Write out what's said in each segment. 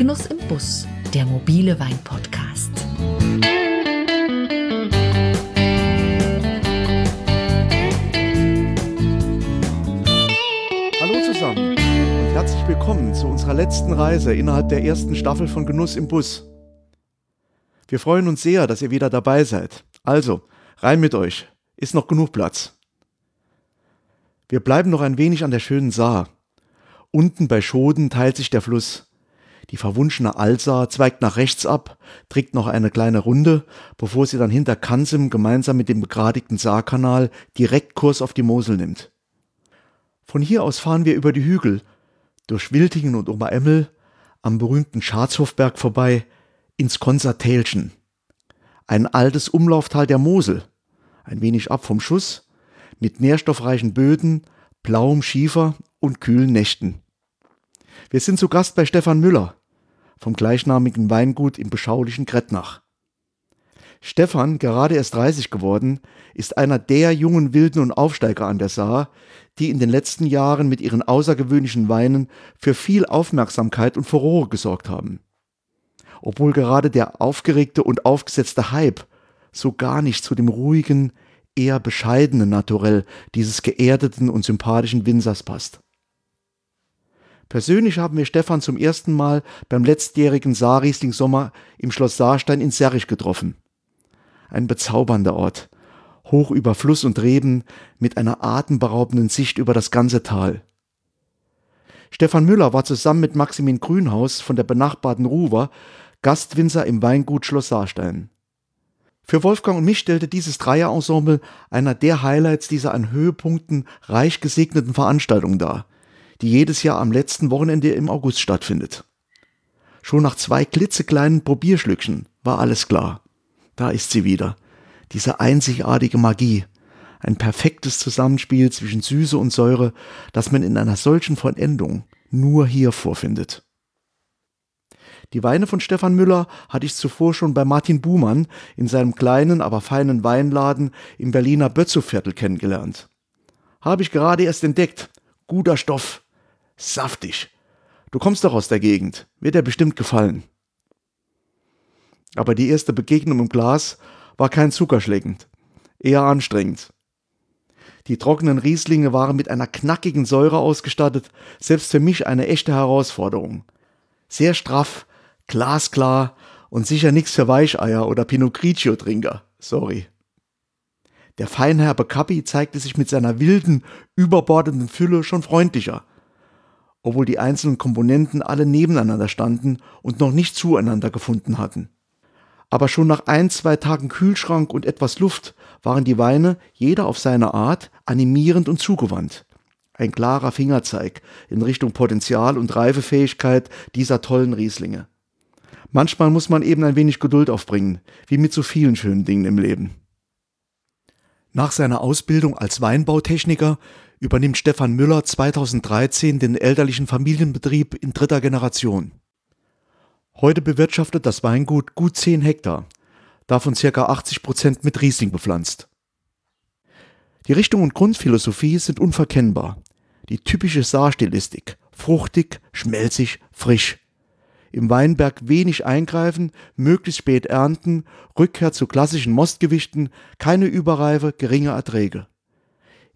Genuss im Bus, der mobile Wein-Podcast. Hallo zusammen und herzlich willkommen zu unserer letzten Reise innerhalb der ersten Staffel von Genuss im Bus. Wir freuen uns sehr, dass ihr wieder dabei seid. Also, rein mit euch. Ist noch genug Platz. Wir bleiben noch ein wenig an der schönen Saar. Unten bei Schoden teilt sich der Fluss. Die verwunschene Alsa zweigt nach rechts ab, trägt noch eine kleine Runde, bevor sie dann hinter Kansim gemeinsam mit dem begradigten Saarkanal direkt Kurs auf die Mosel nimmt. Von hier aus fahren wir über die Hügel, durch Wiltingen und Oberemmel, am berühmten Schatzhofberg vorbei, ins Konzertälchen. Ein altes Umlauftal der Mosel, ein wenig ab vom Schuss, mit nährstoffreichen Böden, blauem Schiefer und kühlen Nächten. Wir sind zu Gast bei Stefan Müller vom gleichnamigen Weingut im beschaulichen Gretnach. Stefan, gerade erst 30 geworden, ist einer der jungen Wilden und Aufsteiger an der Saar, die in den letzten Jahren mit ihren außergewöhnlichen Weinen für viel Aufmerksamkeit und Furore gesorgt haben. Obwohl gerade der aufgeregte und aufgesetzte Hype so gar nicht zu dem ruhigen, eher bescheidenen Naturell dieses geerdeten und sympathischen Winzers passt. Persönlich haben wir Stefan zum ersten Mal beim letztjährigen Saarriesling-Sommer im Schloss Saarstein in Serrich getroffen. Ein bezaubernder Ort, hoch über Fluss und Reben, mit einer atemberaubenden Sicht über das ganze Tal. Stefan Müller war zusammen mit Maximin Grünhaus von der benachbarten Ruwer Gastwinzer im Weingut Schloss Saarstein. Für Wolfgang und mich stellte dieses Dreierensemble einer der Highlights dieser an Höhepunkten reich gesegneten Veranstaltung dar – die jedes Jahr am letzten Wochenende im August stattfindet. Schon nach zwei klitzekleinen Probierschlückchen war alles klar. Da ist sie wieder. Diese einzigartige Magie. Ein perfektes Zusammenspiel zwischen Süße und Säure, das man in einer solchen Vollendung nur hier vorfindet. Die Weine von Stefan Müller hatte ich zuvor schon bei Martin Buhmann in seinem kleinen, aber feinen Weinladen im Berliner Bötzowviertel kennengelernt. Habe ich gerade erst entdeckt. Guter Stoff. Saftig. Du kommst doch aus der Gegend. Wird dir bestimmt gefallen. Aber die erste Begegnung im Glas war kein zuckerschlägend, eher anstrengend. Die trockenen Rieslinge waren mit einer knackigen Säure ausgestattet, selbst für mich eine echte Herausforderung. Sehr straff, glasklar und sicher nichts für Weicheier oder Pinot Grigio Trinker. Sorry. Der feinherbe Kappi zeigte sich mit seiner wilden, überbordenden Fülle schon freundlicher obwohl die einzelnen Komponenten alle nebeneinander standen und noch nicht zueinander gefunden hatten. Aber schon nach ein, zwei Tagen Kühlschrank und etwas Luft waren die Weine, jeder auf seine Art, animierend und zugewandt. Ein klarer Fingerzeig in Richtung Potenzial und Reifefähigkeit dieser tollen Rieslinge. Manchmal muss man eben ein wenig Geduld aufbringen, wie mit so vielen schönen Dingen im Leben. Nach seiner Ausbildung als Weinbautechniker übernimmt Stefan Müller 2013 den elterlichen Familienbetrieb in dritter Generation. Heute bewirtschaftet das Weingut gut 10 Hektar, davon ca. 80 Prozent mit Riesling bepflanzt. Die Richtung und Grundphilosophie sind unverkennbar. Die typische Saarstilistik, fruchtig, schmelzig, frisch. Im Weinberg wenig eingreifen, möglichst spät ernten, Rückkehr zu klassischen Mostgewichten, keine Überreife, geringe Erträge.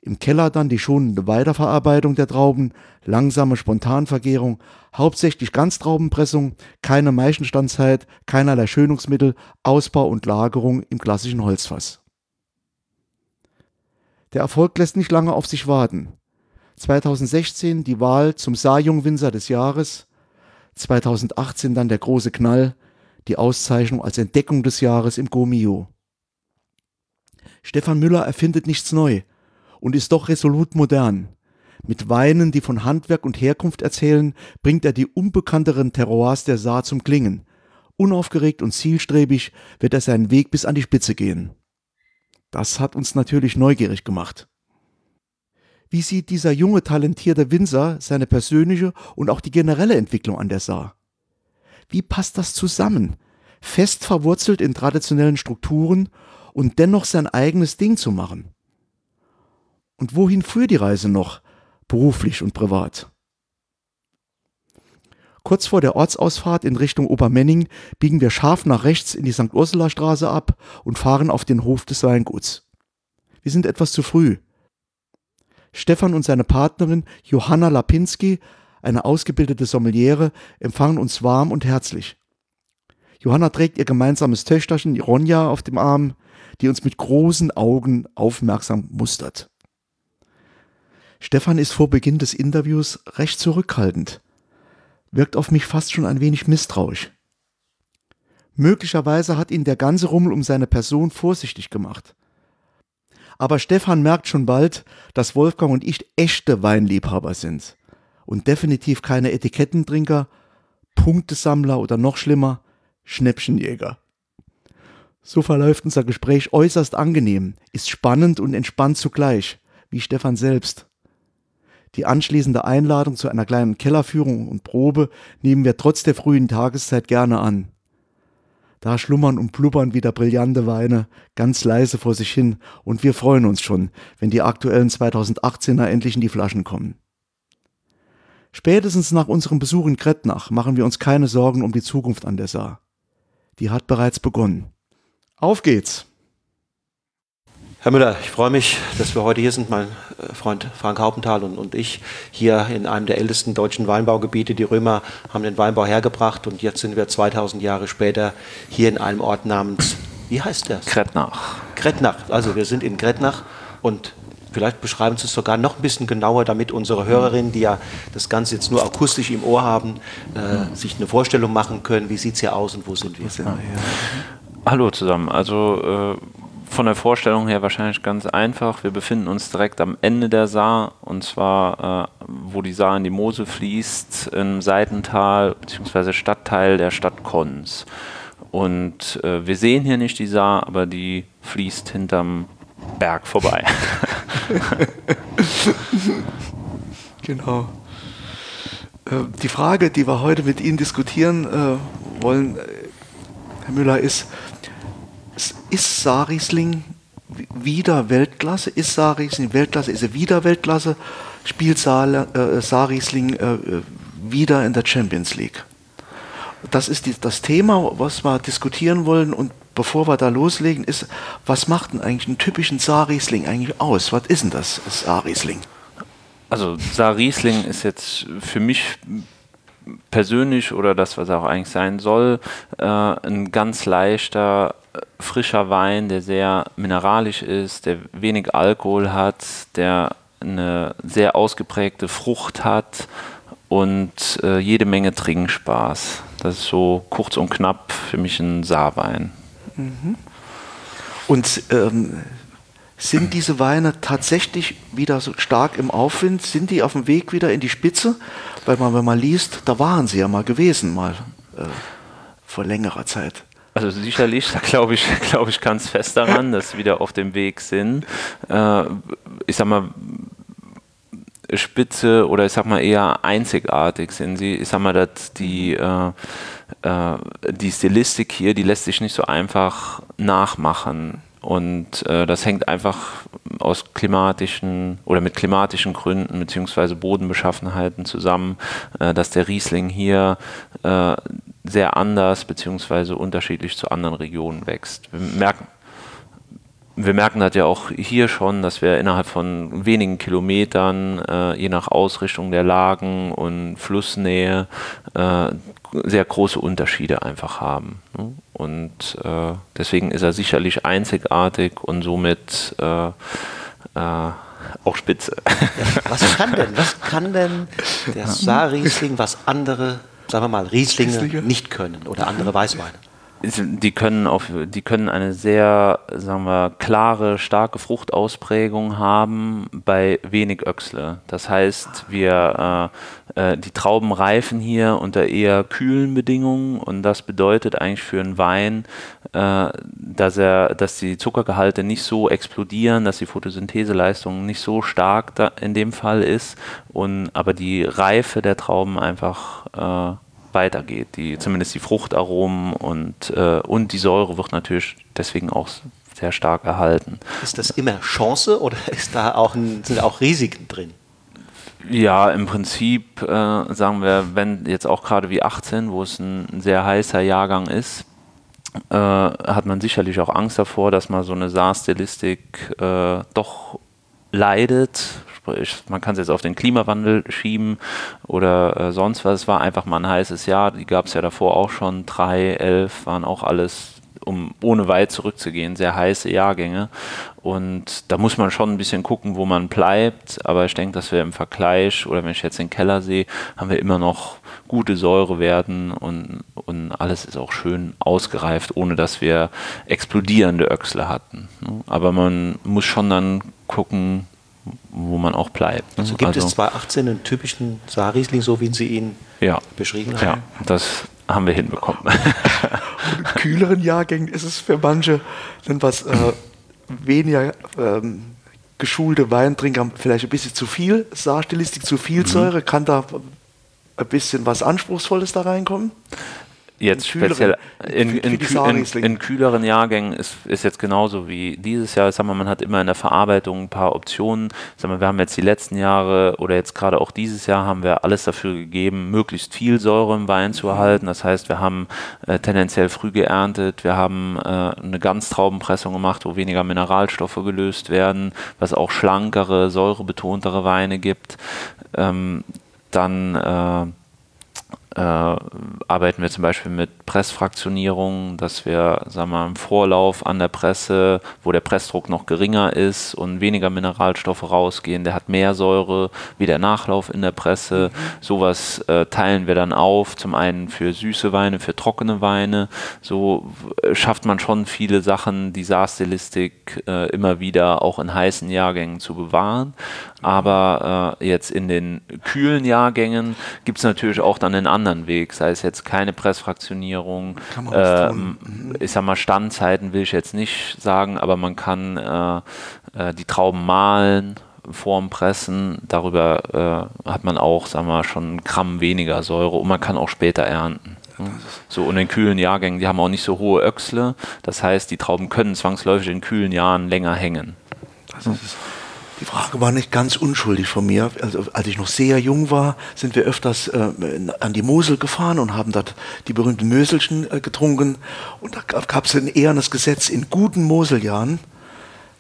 Im Keller dann die schonende Weiterverarbeitung der Trauben, langsame Spontanvergärung, hauptsächlich Ganztraubenpressung, keine Maichenstandzeit, keinerlei Schönungsmittel, Ausbau und Lagerung im klassischen Holzfass. Der Erfolg lässt nicht lange auf sich warten. 2016 die Wahl zum Saarjungwinzer des Jahres, 2018 dann der große Knall, die Auszeichnung als Entdeckung des Jahres im Gomio. Stefan Müller erfindet nichts neu, und ist doch resolut modern. Mit Weinen, die von Handwerk und Herkunft erzählen, bringt er die unbekannteren Terroirs der Saar zum Klingen. Unaufgeregt und zielstrebig wird er seinen Weg bis an die Spitze gehen. Das hat uns natürlich neugierig gemacht. Wie sieht dieser junge, talentierte Winzer seine persönliche und auch die generelle Entwicklung an der Saar? Wie passt das zusammen? Fest verwurzelt in traditionellen Strukturen und dennoch sein eigenes Ding zu machen. Und wohin führt die Reise noch, beruflich und privat? Kurz vor der Ortsausfahrt in Richtung Obermenning biegen wir scharf nach rechts in die St. Ursula Straße ab und fahren auf den Hof des Weinguts. Wir sind etwas zu früh. Stefan und seine Partnerin Johanna Lapinski, eine ausgebildete Sommeliere, empfangen uns warm und herzlich. Johanna trägt ihr gemeinsames Töchterchen Ronja auf dem Arm, die uns mit großen Augen aufmerksam mustert. Stefan ist vor Beginn des Interviews recht zurückhaltend, wirkt auf mich fast schon ein wenig misstrauisch. Möglicherweise hat ihn der ganze Rummel um seine Person vorsichtig gemacht. Aber Stefan merkt schon bald, dass Wolfgang und ich echte Weinliebhaber sind und definitiv keine Etikettentrinker, Punktesammler oder noch schlimmer, Schnäppchenjäger. So verläuft unser Gespräch äußerst angenehm, ist spannend und entspannt zugleich, wie Stefan selbst. Die anschließende Einladung zu einer kleinen Kellerführung und Probe nehmen wir trotz der frühen Tageszeit gerne an. Da schlummern und blubbern wieder brillante Weine ganz leise vor sich hin und wir freuen uns schon, wenn die aktuellen 2018er endlich in die Flaschen kommen. Spätestens nach unserem Besuch in Kretnach machen wir uns keine Sorgen um die Zukunft an der Saar. Die hat bereits begonnen. Auf geht's! Herr Müller, ich freue mich, dass wir heute hier sind, mein äh, Freund Frank Haupenthal und, und ich, hier in einem der ältesten deutschen Weinbaugebiete. Die Römer haben den Weinbau hergebracht und jetzt sind wir 2000 Jahre später hier in einem Ort namens, wie heißt das? Kretnach. Kretnach, also wir sind in Kretnach und vielleicht beschreiben Sie es sogar noch ein bisschen genauer, damit unsere Hörerinnen, die ja das Ganze jetzt nur akustisch im Ohr haben, äh, sich eine Vorstellung machen können, wie sieht es hier aus und wo sind wir? Hallo zusammen, also... Äh von der Vorstellung her wahrscheinlich ganz einfach. Wir befinden uns direkt am Ende der Saar und zwar, äh, wo die Saar in die Mosel fließt, im Seitental bzw. Stadtteil der Stadt Konz. Und äh, wir sehen hier nicht die Saar, aber die fließt hinterm Berg vorbei. genau. Äh, die Frage, die wir heute mit Ihnen diskutieren äh, wollen, äh, Herr Müller, ist, ist Saarriesling wieder Weltklasse? Ist Saarriesling Weltklasse? Ist er wieder Weltklasse? Spielt äh, Saarriesling äh, wieder in der Champions League? Das ist die, das Thema, was wir diskutieren wollen. Und bevor wir da loslegen, ist, was macht denn eigentlich einen typischen Saarriesling eigentlich aus? Was ist denn das, Saarriesling? Also Saarriesling ist jetzt für mich persönlich oder das, was er auch eigentlich sein soll, äh, ein ganz leichter, frischer Wein, der sehr mineralisch ist, der wenig Alkohol hat, der eine sehr ausgeprägte Frucht hat und äh, jede Menge Trinkspaß. Das ist so kurz und knapp für mich ein Saarwein. Mhm. Und ähm, sind diese Weine tatsächlich wieder so stark im Aufwind? Sind die auf dem Weg wieder in die Spitze? Weil man, wenn man liest, da waren sie ja mal gewesen, mal äh, vor längerer Zeit. Also sicherlich, da glaube ich, glaube ich ganz fest daran, dass sie wieder auf dem Weg sind. Äh, ich sag mal, Spitze oder ich sag mal eher einzigartig sind sie. Ich sag mal, dass die, äh, äh, die Stilistik hier, die lässt sich nicht so einfach nachmachen. Und äh, das hängt einfach aus klimatischen oder mit klimatischen Gründen beziehungsweise Bodenbeschaffenheiten zusammen, äh, dass der Riesling hier äh, sehr anders beziehungsweise unterschiedlich zu anderen Regionen wächst. Wir merken, wir merken das ja auch hier schon, dass wir innerhalb von wenigen Kilometern, äh, je nach Ausrichtung der Lagen und Flussnähe, äh, sehr große Unterschiede einfach haben. Ne? Und äh, deswegen ist er sicherlich einzigartig und somit äh, äh, auch spitze. Ja, was kann denn, was kann denn der Saar-Riesling, was andere, sagen wir mal, Rieslinge, Rieslinge, nicht können oder andere Weißweine? die können auf, die können eine sehr, sagen wir, klare, starke Fruchtausprägung haben bei wenig Öchsle. Das heißt, wir äh, äh, die Trauben reifen hier unter eher kühlen Bedingungen und das bedeutet eigentlich für einen Wein, äh, dass er, dass die Zuckergehalte nicht so explodieren, dass die Photosyntheseleistung nicht so stark in dem Fall ist und aber die Reife der Trauben einfach äh, weitergeht. Die, zumindest die Fruchtaromen und, äh, und die Säure wird natürlich deswegen auch sehr stark erhalten. Ist das immer Chance oder ist da auch ein, sind auch Risiken drin? Ja, im Prinzip äh, sagen wir, wenn jetzt auch gerade wie 18, wo es ein, ein sehr heißer Jahrgang ist, äh, hat man sicherlich auch Angst davor, dass man so eine Saar-Stilistik äh, doch leidet, man kann es jetzt auf den Klimawandel schieben oder äh, sonst was. Es war einfach mal ein heißes Jahr. Die gab es ja davor auch schon. Drei, elf waren auch alles um ohne weit zurückzugehen, sehr heiße Jahrgänge. Und da muss man schon ein bisschen gucken, wo man bleibt. Aber ich denke, dass wir im Vergleich, oder wenn ich jetzt den Keller sehe, haben wir immer noch gute Säurewerten und, und alles ist auch schön ausgereift, ohne dass wir explodierende Öchsle hatten. Ne? Aber man muss schon dann gucken, wo man auch bleibt. Also gibt also, es 2018 einen typischen Saarriesling, so wie Sie ihn ja, beschrieben haben? Ja, das haben wir hinbekommen. in kühleren Jahrgängen ist es für manche dann was äh, weniger ähm, geschulte Weintrinker vielleicht ein bisschen zu viel Saarstilistik, zu viel mhm. Säure. Kann da ein bisschen was Anspruchsvolles da reinkommen? Jetzt speziell in, in, in, in, kühleren Jahrgängen ist, ist jetzt genauso wie dieses Jahr. Sag mal, man hat immer in der Verarbeitung ein paar Optionen. Sag mal, wir haben jetzt die letzten Jahre oder jetzt gerade auch dieses Jahr haben wir alles dafür gegeben, möglichst viel Säure im Wein zu erhalten. Das heißt, wir haben äh, tendenziell früh geerntet, wir haben äh, eine Ganztraubenpressung gemacht, wo weniger Mineralstoffe gelöst werden, was auch schlankere, säurebetontere Weine gibt. Ähm, dann äh, äh, arbeiten wir zum Beispiel mit Pressfraktionierung, dass wir sagen wir, im Vorlauf an der Presse, wo der Pressdruck noch geringer ist und weniger Mineralstoffe rausgehen, der hat mehr Säure wie der Nachlauf in der Presse. Mhm. Sowas äh, teilen wir dann auf, zum einen für süße Weine, für trockene Weine. So äh, schafft man schon viele Sachen, die Saarstilistik äh, immer wieder auch in heißen Jahrgängen zu bewahren. Aber äh, jetzt in den kühlen Jahrgängen gibt es natürlich auch dann einen anderen Weg, sei es jetzt keine Pressfraktionierung. Äh, ich sag mal, Standzeiten will ich jetzt nicht sagen, aber man kann äh, äh die Trauben mahlen vorm Pressen, darüber äh, hat man auch, sagen wir, schon einen Gramm weniger Säure und man kann auch später ernten. So, und in kühlen Jahrgängen, die haben auch nicht so hohe Öchsle. Das heißt, die Trauben können zwangsläufig in kühlen Jahren länger hängen. Das ist die Frage war nicht ganz unschuldig von mir. Also, als ich noch sehr jung war, sind wir öfters äh, an die Mosel gefahren und haben dort die berühmten Möselchen äh, getrunken. Und da gab es ein ehrenes Gesetz, in guten Moseljahren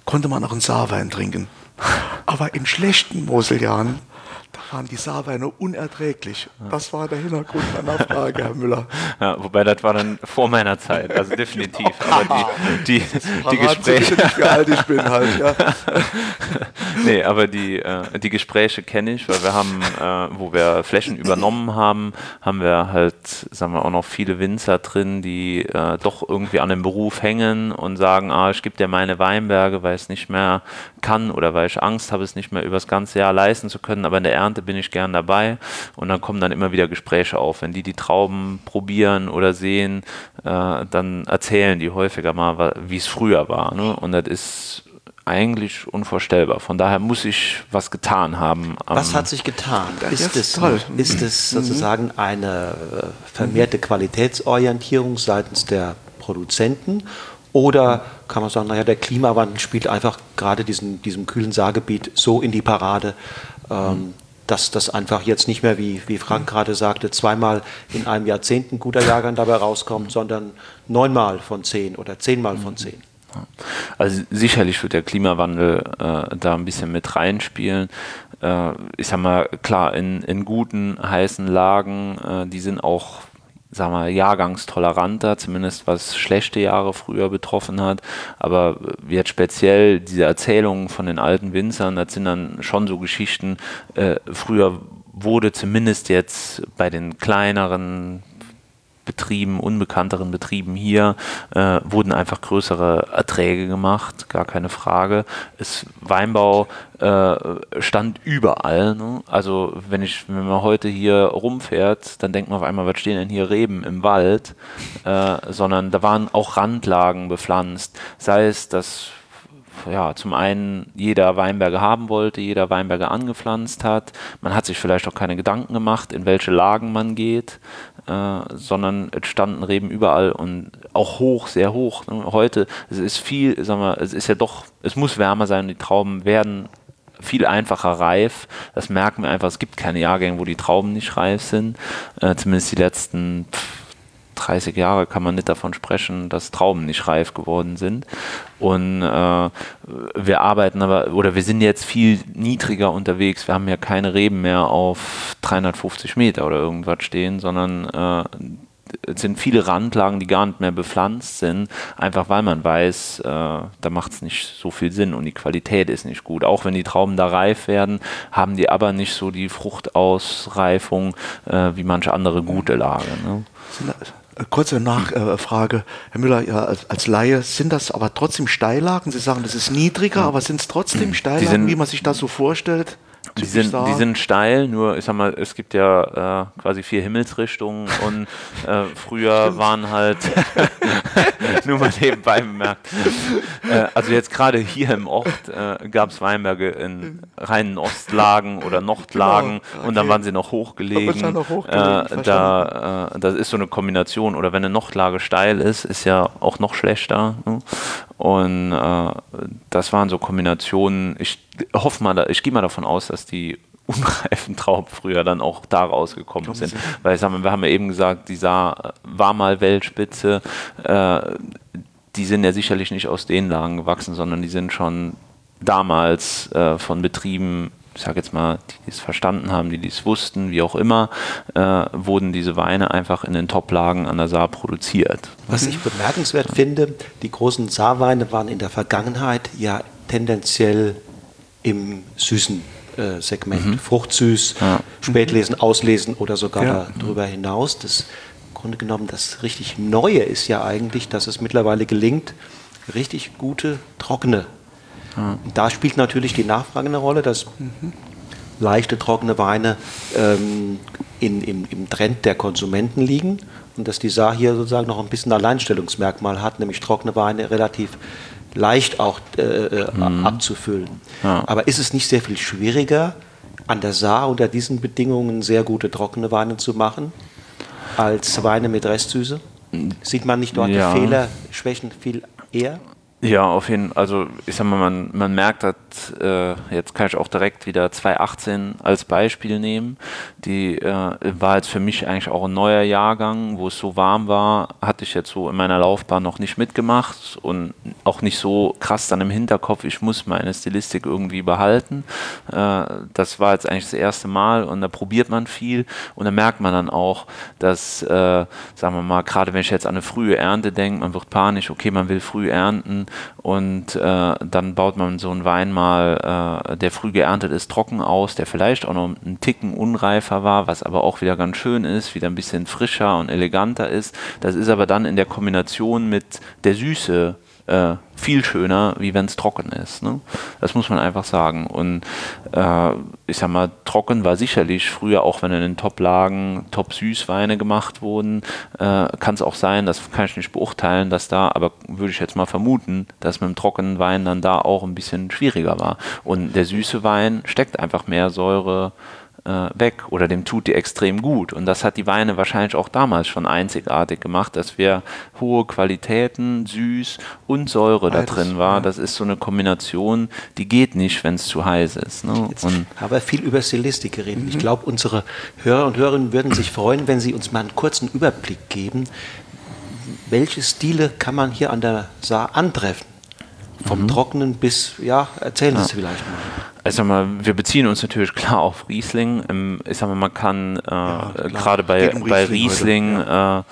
konnte man auch einen Saarwein trinken. Aber in schlechten Moseljahren waren die Saarweine unerträglich. Das war der Hintergrund meiner Frage, Herr Müller. Ja, wobei das war dann vor meiner Zeit, also definitiv. Aber die, die, die Gespräche. Nicht, wie alt ich bin halt, ja. nee, aber die, äh, die Gespräche kenne ich, weil wir haben, äh, wo wir Flächen übernommen haben, haben wir halt, sagen wir auch noch viele Winzer drin, die äh, doch irgendwie an dem Beruf hängen und sagen, ah, ich gebe dir meine Weinberge, weil ich es nicht mehr kann oder weil ich Angst habe, es nicht mehr über das ganze Jahr leisten zu können, aber in der Ernte bin ich gern dabei und dann kommen dann immer wieder Gespräche auf. Wenn die die Trauben probieren oder sehen, äh, dann erzählen die häufiger mal, wie es früher war. Ne? Und das ist eigentlich unvorstellbar. Von daher muss ich was getan haben. Was hat sich getan? Ist es, ist es sozusagen eine äh, vermehrte Qualitätsorientierung seitens der Produzenten oder kann man sagen, naja, der Klimawandel spielt einfach gerade diesen, diesem kühlen Saargebiet so in die Parade, ähm, dass das einfach jetzt nicht mehr, wie, wie Frank gerade sagte, zweimal in einem Jahrzehnt ein guter Jahrgang dabei rauskommt, sondern neunmal von zehn oder zehnmal von zehn. Also sicherlich wird der Klimawandel äh, da ein bisschen mit reinspielen. Äh, ich sag mal, klar, in, in guten, heißen Lagen, äh, die sind auch sagen wir, jahrgangstoleranter, zumindest was schlechte Jahre früher betroffen hat. Aber jetzt speziell diese Erzählungen von den alten Winzern, das sind dann schon so Geschichten, äh, früher wurde zumindest jetzt bei den kleineren Betrieben, unbekannteren Betrieben hier, äh, wurden einfach größere Erträge gemacht, gar keine Frage. Es, Weinbau äh, stand überall. Ne? Also wenn ich, wenn man heute hier rumfährt, dann denkt man auf einmal, was stehen denn hier Reben im Wald? Äh, sondern da waren auch Randlagen bepflanzt. Sei es, dass ja, zum einen jeder Weinberger haben wollte, jeder Weinberger angepflanzt hat. Man hat sich vielleicht auch keine Gedanken gemacht, in welche Lagen man geht, äh, sondern es standen Reben überall und auch hoch, sehr hoch. Heute es ist viel, sagen wir, es ist ja doch, es muss wärmer sein, die Trauben werden viel einfacher reif. Das merken wir einfach. Es gibt keine Jahrgänge, wo die Trauben nicht reif sind. Äh, zumindest die letzten pff, 30 Jahre kann man nicht davon sprechen, dass Trauben nicht reif geworden sind. Und äh, wir arbeiten aber, oder wir sind jetzt viel niedriger unterwegs. Wir haben ja keine Reben mehr auf 350 Meter oder irgendwas stehen, sondern äh, es sind viele Randlagen, die gar nicht mehr bepflanzt sind, einfach weil man weiß, äh, da macht es nicht so viel Sinn und die Qualität ist nicht gut. Auch wenn die Trauben da reif werden, haben die aber nicht so die Fruchtausreifung äh, wie manche andere gute Lagen. Ne? Kurze Nachfrage, Herr Müller, ja, als, als Laie, sind das aber trotzdem Steillagen? Sie sagen, das ist niedriger, aber sind es trotzdem Steillagen, sind, wie man sich das so vorstellt? Die sind, die sind steil, nur ich sag mal, es gibt ja äh, quasi vier Himmelsrichtungen und äh, früher waren halt, nur mal nebenbei bemerkt, äh, also jetzt gerade hier im Ort äh, gab es Weinberge in reinen Ostlagen oder Nordlagen genau, okay. und dann waren sie noch hochgelegen. Noch hochgelegen äh, da, äh, das ist so eine Kombination oder wenn eine Nordlage steil ist, ist ja auch noch schlechter. Ne? Und das waren so Kombinationen, ich hoffe mal, ich gehe mal davon aus, dass die unreifen Trauben früher dann auch da rausgekommen sind. Weil ich sag mal, wir haben ja eben gesagt, die Saar war mal Weltspitze. Äh, die sind ja sicherlich nicht aus den Lagen gewachsen, sondern die sind schon damals äh, von Betrieben, ich sage jetzt mal, die es verstanden haben, die dies wussten, wie auch immer, äh, wurden diese Weine einfach in den Top-Lagen an der Saar produziert. Was ich bemerkenswert finde, die großen Saarweine waren in der Vergangenheit ja tendenziell im süßen äh, Segment. Mhm. Fruchtsüß, ja. Spätlesen, Auslesen oder sogar ja. darüber hinaus. Das im Grunde genommen das richtig Neue ist ja eigentlich, dass es mittlerweile gelingt, richtig gute, trockene. Ja. Da spielt natürlich die Nachfrage eine Rolle, dass mhm. leichte, trockene Weine ähm, in, im, im Trend der Konsumenten liegen und dass die Saar hier sozusagen noch ein bisschen Alleinstellungsmerkmal hat, nämlich trockene Weine relativ leicht auch äh, äh, mhm. abzufüllen. Ja. Aber ist es nicht sehr viel schwieriger, an der Saar unter diesen Bedingungen sehr gute trockene Weine zu machen, als Weine mit Restsüße? Sieht man nicht dort ja. die Fehler, Schwächen viel eher? Ja, auf jeden Fall. Also ich sag mal, man, man merkt, dass äh, jetzt kann ich auch direkt wieder 2018 als Beispiel nehmen. Die äh, war jetzt für mich eigentlich auch ein neuer Jahrgang, wo es so warm war, hatte ich jetzt so in meiner Laufbahn noch nicht mitgemacht und auch nicht so krass dann im Hinterkopf, ich muss meine Stilistik irgendwie behalten. Äh, das war jetzt eigentlich das erste Mal und da probiert man viel und da merkt man dann auch, dass, äh, sagen wir mal, gerade wenn ich jetzt an eine frühe Ernte denke, man wird panisch, okay, man will früh ernten und äh, dann baut man so einen Wein mal, äh, der früh geerntet ist, trocken aus, der vielleicht auch noch einen Ticken unreifer war, was aber auch wieder ganz schön ist, wieder ein bisschen frischer und eleganter ist. Das ist aber dann in der Kombination mit der Süße äh, viel schöner, wie wenn es trocken ist. Ne? Das muss man einfach sagen. Und äh, ich sag mal, trocken war sicherlich früher, auch wenn in den Top-Lagen Top-Süßweine gemacht wurden, äh, kann es auch sein, das kann ich nicht beurteilen, dass da, aber würde ich jetzt mal vermuten, dass mit dem trockenen Wein dann da auch ein bisschen schwieriger war. Und der süße Wein steckt einfach mehr Säure äh, weg oder dem tut die extrem gut. Und das hat die Weine wahrscheinlich auch damals schon einzigartig gemacht, dass wir hohe Qualitäten, süß und Säure Beides, da drin war. Ja. Das ist so eine Kombination, die geht nicht, wenn es zu heiß ist. Ne? Jetzt und haben wir viel über Stilistik geredet. Mhm. Ich glaube, unsere Hörer und Hörerinnen würden sich freuen, wenn Sie uns mal einen kurzen Überblick geben. Welche Stile kann man hier an der Saar antreffen? Vom mhm. Trockenen bis, ja, erzählen Sie ja. es vielleicht mal. sag mal, wir beziehen uns natürlich klar auf Riesling. Ähm, ich sag mal, man kann äh, ja, gerade bei, um bei Riesling, Riesling ja. äh,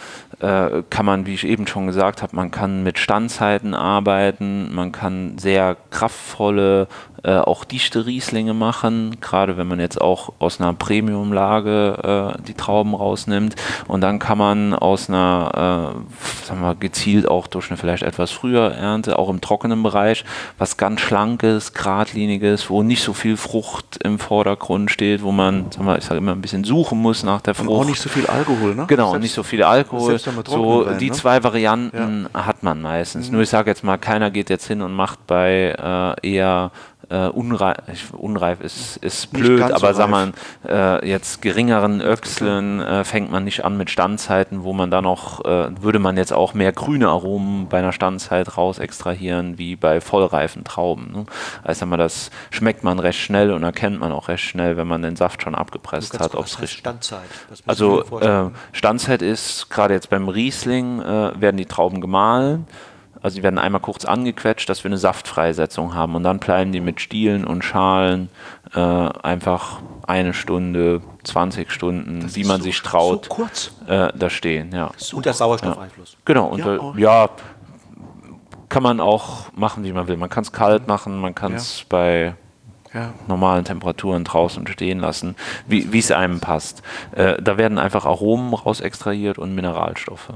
äh, kann man, wie ich eben schon gesagt habe, man kann mit Standzeiten arbeiten, man kann sehr kraftvolle äh, auch dichte Rieslinge machen, gerade wenn man jetzt auch aus einer Premiumlage äh, die Trauben rausnimmt. Und dann kann man aus einer, äh, sagen wir gezielt auch durch eine vielleicht etwas früher Ernte, auch im trockenen Bereich, was ganz schlankes, geradliniges, wo nicht so viel Frucht im Vordergrund steht, wo man, sagen wir, ich sage immer, ein bisschen suchen muss nach der Frucht. Und auch nicht so viel Alkohol, ne? Genau, selbst, nicht so viel Alkohol. So rein, die ne? zwei Varianten ja. hat man meistens. Mhm. Nur ich sage jetzt mal, keiner geht jetzt hin und macht bei äh, eher äh, unreif, unreif ist, ist blöd, aber so sag mal, äh, jetzt geringeren Öchseln äh, fängt man nicht an mit Standzeiten, wo man dann noch, äh, würde man jetzt auch mehr grüne Aromen bei einer Standzeit raus extrahieren, wie bei vollreifen Trauben. Ne? Also mal, das schmeckt man recht schnell und erkennt man auch recht schnell, wenn man den Saft schon abgepresst hat. Was heißt Standzeit? Also äh, Standzeit ist, gerade jetzt beim Riesling, äh, werden die Trauben gemahlen also die werden einmal kurz angequetscht, dass wir eine Saftfreisetzung haben und dann bleiben die mit Stielen und Schalen äh, einfach eine Stunde, 20 Stunden, wie man so, sich traut, so äh, da stehen. Ja. Und der Sauerstoffeinfluss. Ja. Genau, und ja, ja, kann man auch machen, wie man will. Man kann es kalt machen, man kann es ja. bei ja. normalen Temperaturen draußen stehen lassen, wie es einem passt. Äh, da werden einfach Aromen raus extrahiert und Mineralstoffe.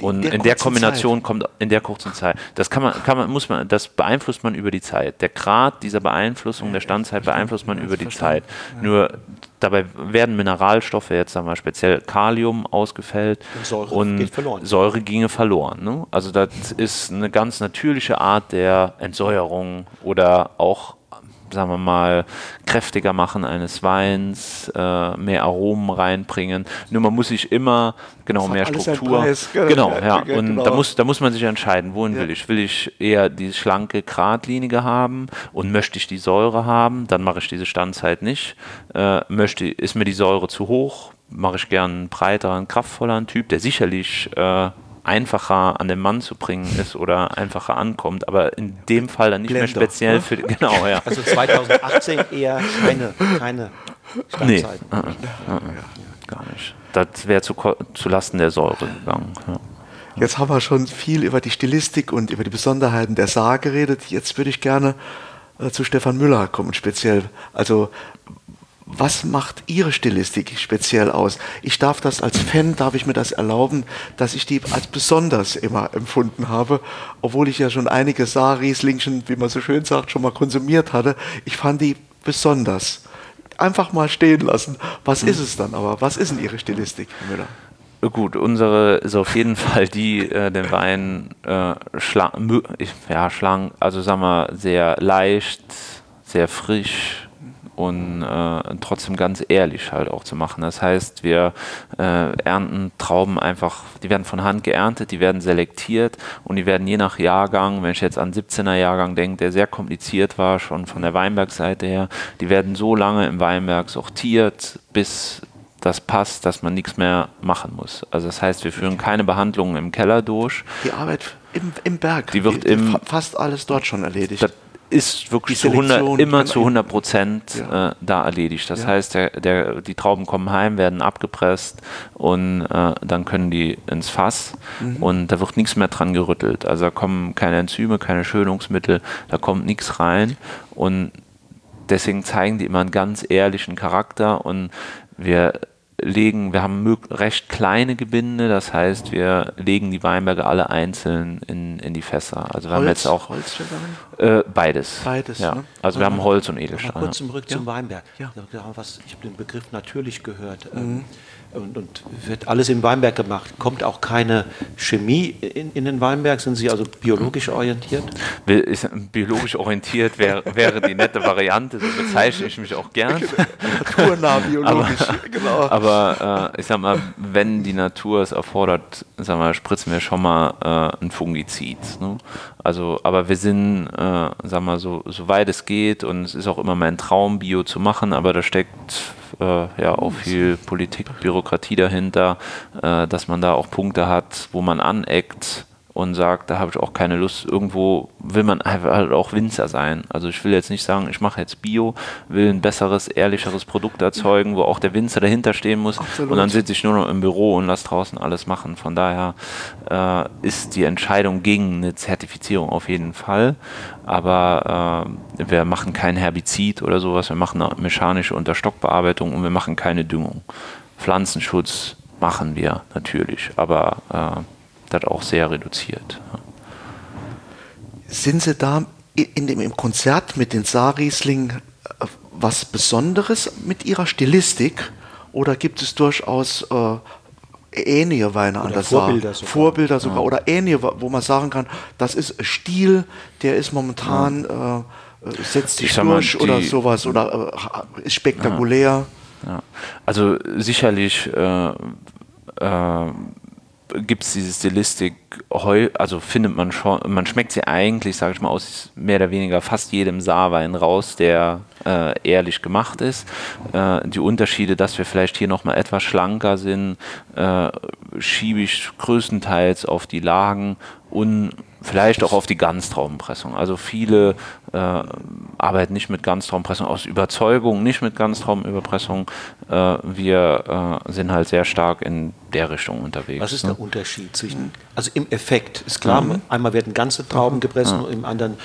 Und in der, in der Kombination Zeit. kommt in der kurzen Zeit. Das kann man, kann man, muss man, das beeinflusst man über die Zeit. Der Grad dieser Beeinflussung der Standzeit beeinflusst man über die Zeit. Nur dabei werden Mineralstoffe, jetzt sagen wir speziell Kalium ausgefällt und Säure, und verloren. Säure ginge verloren. Ne? Also das ist eine ganz natürliche Art der Entsäuerung oder auch sagen wir mal, kräftiger machen eines Weins, äh, mehr Aromen reinbringen. Nur man muss sich immer, genau, mehr Struktur. Genau, ja. Und genau. Da, muss, da muss man sich entscheiden, wohin ja. will ich? Will ich eher die schlanke, geradlinige haben und möchte ich die Säure haben, dann mache ich diese Standzeit nicht. Äh, möchte, ist mir die Säure zu hoch, mache ich gern einen breiteren, kraftvolleren Typ, der sicherlich äh, einfacher an den Mann zu bringen ist oder einfacher ankommt, aber in dem Fall dann nicht Blender, mehr speziell ne? für genau ja. Also 2018 eher keine keine Nee, uh, uh, uh, gar nicht. Das wäre zu, zu Lasten der Säure gegangen. Ja. Jetzt haben wir schon viel über die Stilistik und über die Besonderheiten der Saar geredet. Jetzt würde ich gerne äh, zu Stefan Müller kommen, speziell. Also was macht Ihre Stilistik speziell aus? Ich darf das als Fan, darf ich mir das erlauben, dass ich die als besonders immer empfunden habe, obwohl ich ja schon einige Saar-Rieslingchen, wie man so schön sagt, schon mal konsumiert hatte. Ich fand die besonders. Einfach mal stehen lassen. Was mhm. ist es dann aber? Was ist denn Ihre Stilistik, Herr Müller? Gut, unsere ist auf jeden Fall die, äh, den Wein äh, schlank, ja, schlank, also sagen wir sehr leicht, sehr frisch, und äh, trotzdem ganz ehrlich halt auch zu machen. Das heißt, wir äh, ernten Trauben einfach, die werden von Hand geerntet, die werden selektiert und die werden je nach Jahrgang, wenn ich jetzt an 17er Jahrgang denke, der sehr kompliziert war, schon von der Weinbergseite her, die werden so lange im Weinberg sortiert, bis das passt, dass man nichts mehr machen muss. Also das heißt, wir führen keine Behandlungen im Keller durch. Die Arbeit im, im Berg, die wird die, im, fast alles dort schon erledigt. Ist wirklich zu 100, immer zu 100 Prozent ja. äh, da erledigt. Das ja. heißt, der, der, die Trauben kommen heim, werden abgepresst und äh, dann können die ins Fass mhm. und da wird nichts mehr dran gerüttelt. Also da kommen keine Enzyme, keine Schönungsmittel, da kommt nichts rein und deswegen zeigen die immer einen ganz ehrlichen Charakter und wir legen, wir haben recht kleine Gebinde, das heißt, wir legen die Weinberge alle einzeln in, in die Fässer. Also wir Holz, haben jetzt auch äh, beides. Beides. Ja. Ne? Also wir haben Holz und Edelstahl. Kurz zurück ja. zum Weinberg. Ja. ich habe den Begriff natürlich gehört. Ähm, mhm und, und, wird alles im Weinberg gemacht. Kommt auch keine Chemie in, in den Weinberg? Sind Sie also biologisch orientiert? Biologisch orientiert wäre, wäre die nette Variante, so bezeichne ich mich auch gern. Naturnah biologisch, aber, genau. Aber äh, ich sag mal, wenn die Natur es erfordert, sag mal, spritzen wir schon mal äh, ein Fungizid. Ne? Also, aber wir sind, äh, sag mal, so, so weit es geht und es ist auch immer mein Traum, Bio zu machen, aber da steckt äh, ja auch viel Politik, Bürokratie dahinter, äh, dass man da auch Punkte hat, wo man aneckt und sagt, da habe ich auch keine Lust. Irgendwo will man halt auch Winzer sein. Also ich will jetzt nicht sagen, ich mache jetzt Bio, will ein besseres, ehrlicheres Produkt erzeugen, wo auch der Winzer dahinter stehen muss. Absolut. Und dann sitze ich nur noch im Büro und lasse draußen alles machen. Von daher äh, ist die Entscheidung gegen eine Zertifizierung auf jeden Fall. Aber äh, wir machen kein Herbizid oder sowas, wir machen eine mechanische Unterstockbearbeitung und wir machen keine Düngung. Pflanzenschutz machen wir natürlich, aber äh, das auch sehr reduziert. Sind Sie da in dem, im Konzert mit den Saarriesling äh, was Besonderes mit Ihrer Stilistik oder gibt es durchaus äh, ähnliche Weine oder an der Vorbilder Saar? Sogar. Vorbilder sogar ja. oder ähnliche, wo man sagen kann, das ist ein Stil, der ist momentan, ja. äh, setzt sich durch mal, oder sowas oder äh, ist spektakulär. Ja. Also sicherlich äh, äh, gibt es diese Stilistik, also findet man schon, man schmeckt sie eigentlich, sage ich mal, aus mehr oder weniger fast jedem Saarwein raus, der äh, ehrlich gemacht ist. Äh, die Unterschiede, dass wir vielleicht hier nochmal etwas schlanker sind, äh, schiebe ich größtenteils auf die Lagen und vielleicht auch auf die Ganztraubenpressung. Also viele äh, arbeiten nicht mit Ganztraubenpressung aus Überzeugung, nicht mit Ganztraubenüberpressung. Äh, wir äh, sind halt sehr stark in der Richtung unterwegs. Was ist ne? der Unterschied zwischen, also im Effekt ist klar, mhm. einmal werden ganze Trauben gepresst ja. und im anderen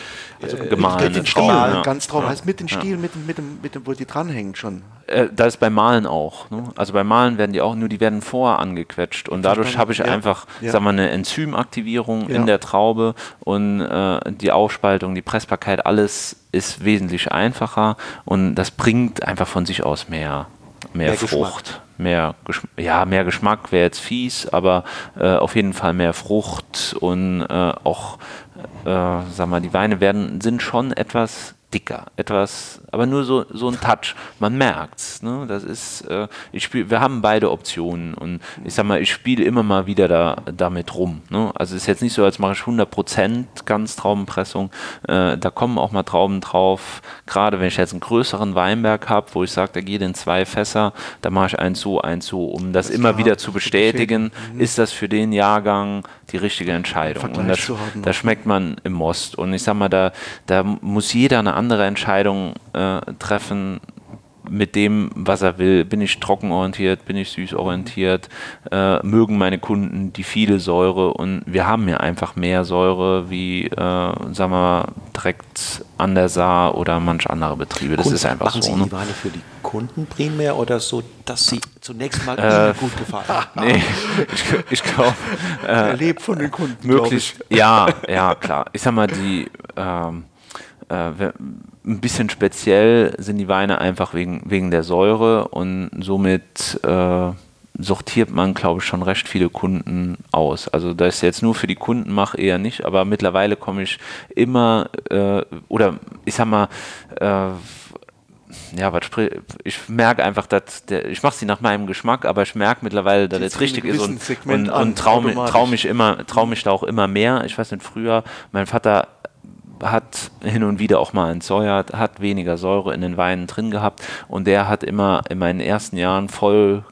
also äh, gemahlen. Mit den Stiel, ja. Heißt mit den Stiel, mit, mit, dem, mit dem, wo die dranhängen schon. Äh, da ist beim Malen auch. Ne? Also beim Malen werden die auch, nur die werden vorher angequetscht und dadurch habe ich einfach, sagen wir, eine Enzymaktivierung in der Traube und äh, die Aufspaltung, die Pressbarkeit, alles ist wesentlich einfacher und das bringt einfach von sich aus mehr, mehr, mehr Frucht. Geschmack. Mehr, ja, mehr Geschmack wäre jetzt fies, aber äh, auf jeden Fall mehr Frucht und äh, auch, äh, sag mal, die Weine werden, sind schon etwas dicker, etwas, aber nur so, so ein Touch. Man merkt's. Ne? Das ist, äh, ich spiel, wir haben beide Optionen und ich sag mal, ich spiele immer mal wieder da, damit rum. Ne? Also es ist jetzt nicht so, als mache ich 100% Ganztraubenpressung. Äh, da kommen auch mal Trauben drauf. Gerade wenn ich jetzt einen größeren Weinberg habe, wo ich sage, da geht in zwei Fässer, da mache ich eins so, eins so, um das, das immer wieder zu bestätigen. Mhm. Ist das für den Jahrgang die richtige Entscheidung? Und das, das schmeckt man im Most. Und ich sag mal, da, da muss jeder eine andere Entscheidung äh, treffen mit dem, was er will. Bin ich trockenorientiert, bin ich süßorientiert, äh, mögen meine Kunden die viele Säure und wir haben ja einfach mehr Säure wie, äh, sagen wir mal, direkt an der Saar oder manch andere Betriebe. Das Kunden, ist einfach machen so. Machen Sie die ne? Weine für die Kunden primär oder so, dass sie zunächst mal äh, gut gefallen? nee, ich, ich glaube. Äh, er lebt von den Kunden. Möglichst, ja, ja, klar. Ich sag mal, die. Ähm, äh, ein bisschen speziell sind die Weine einfach wegen, wegen der Säure und somit äh, sortiert man, glaube ich, schon recht viele Kunden aus. Also das ist jetzt nur für die Kunden mache eher nicht, aber mittlerweile komme ich immer äh, oder ich sag mal äh, ja, was ich merke einfach, dass der, ich mache sie nach meinem Geschmack, aber ich merke mittlerweile, dass es richtig ist und, und, und traue trau mich immer, traue mich da auch immer mehr. Ich weiß nicht, früher, mein Vater hat hin und wieder auch mal entsäuert, hat weniger Säure in den Weinen drin gehabt und der hat immer in meinen ersten Jahren voll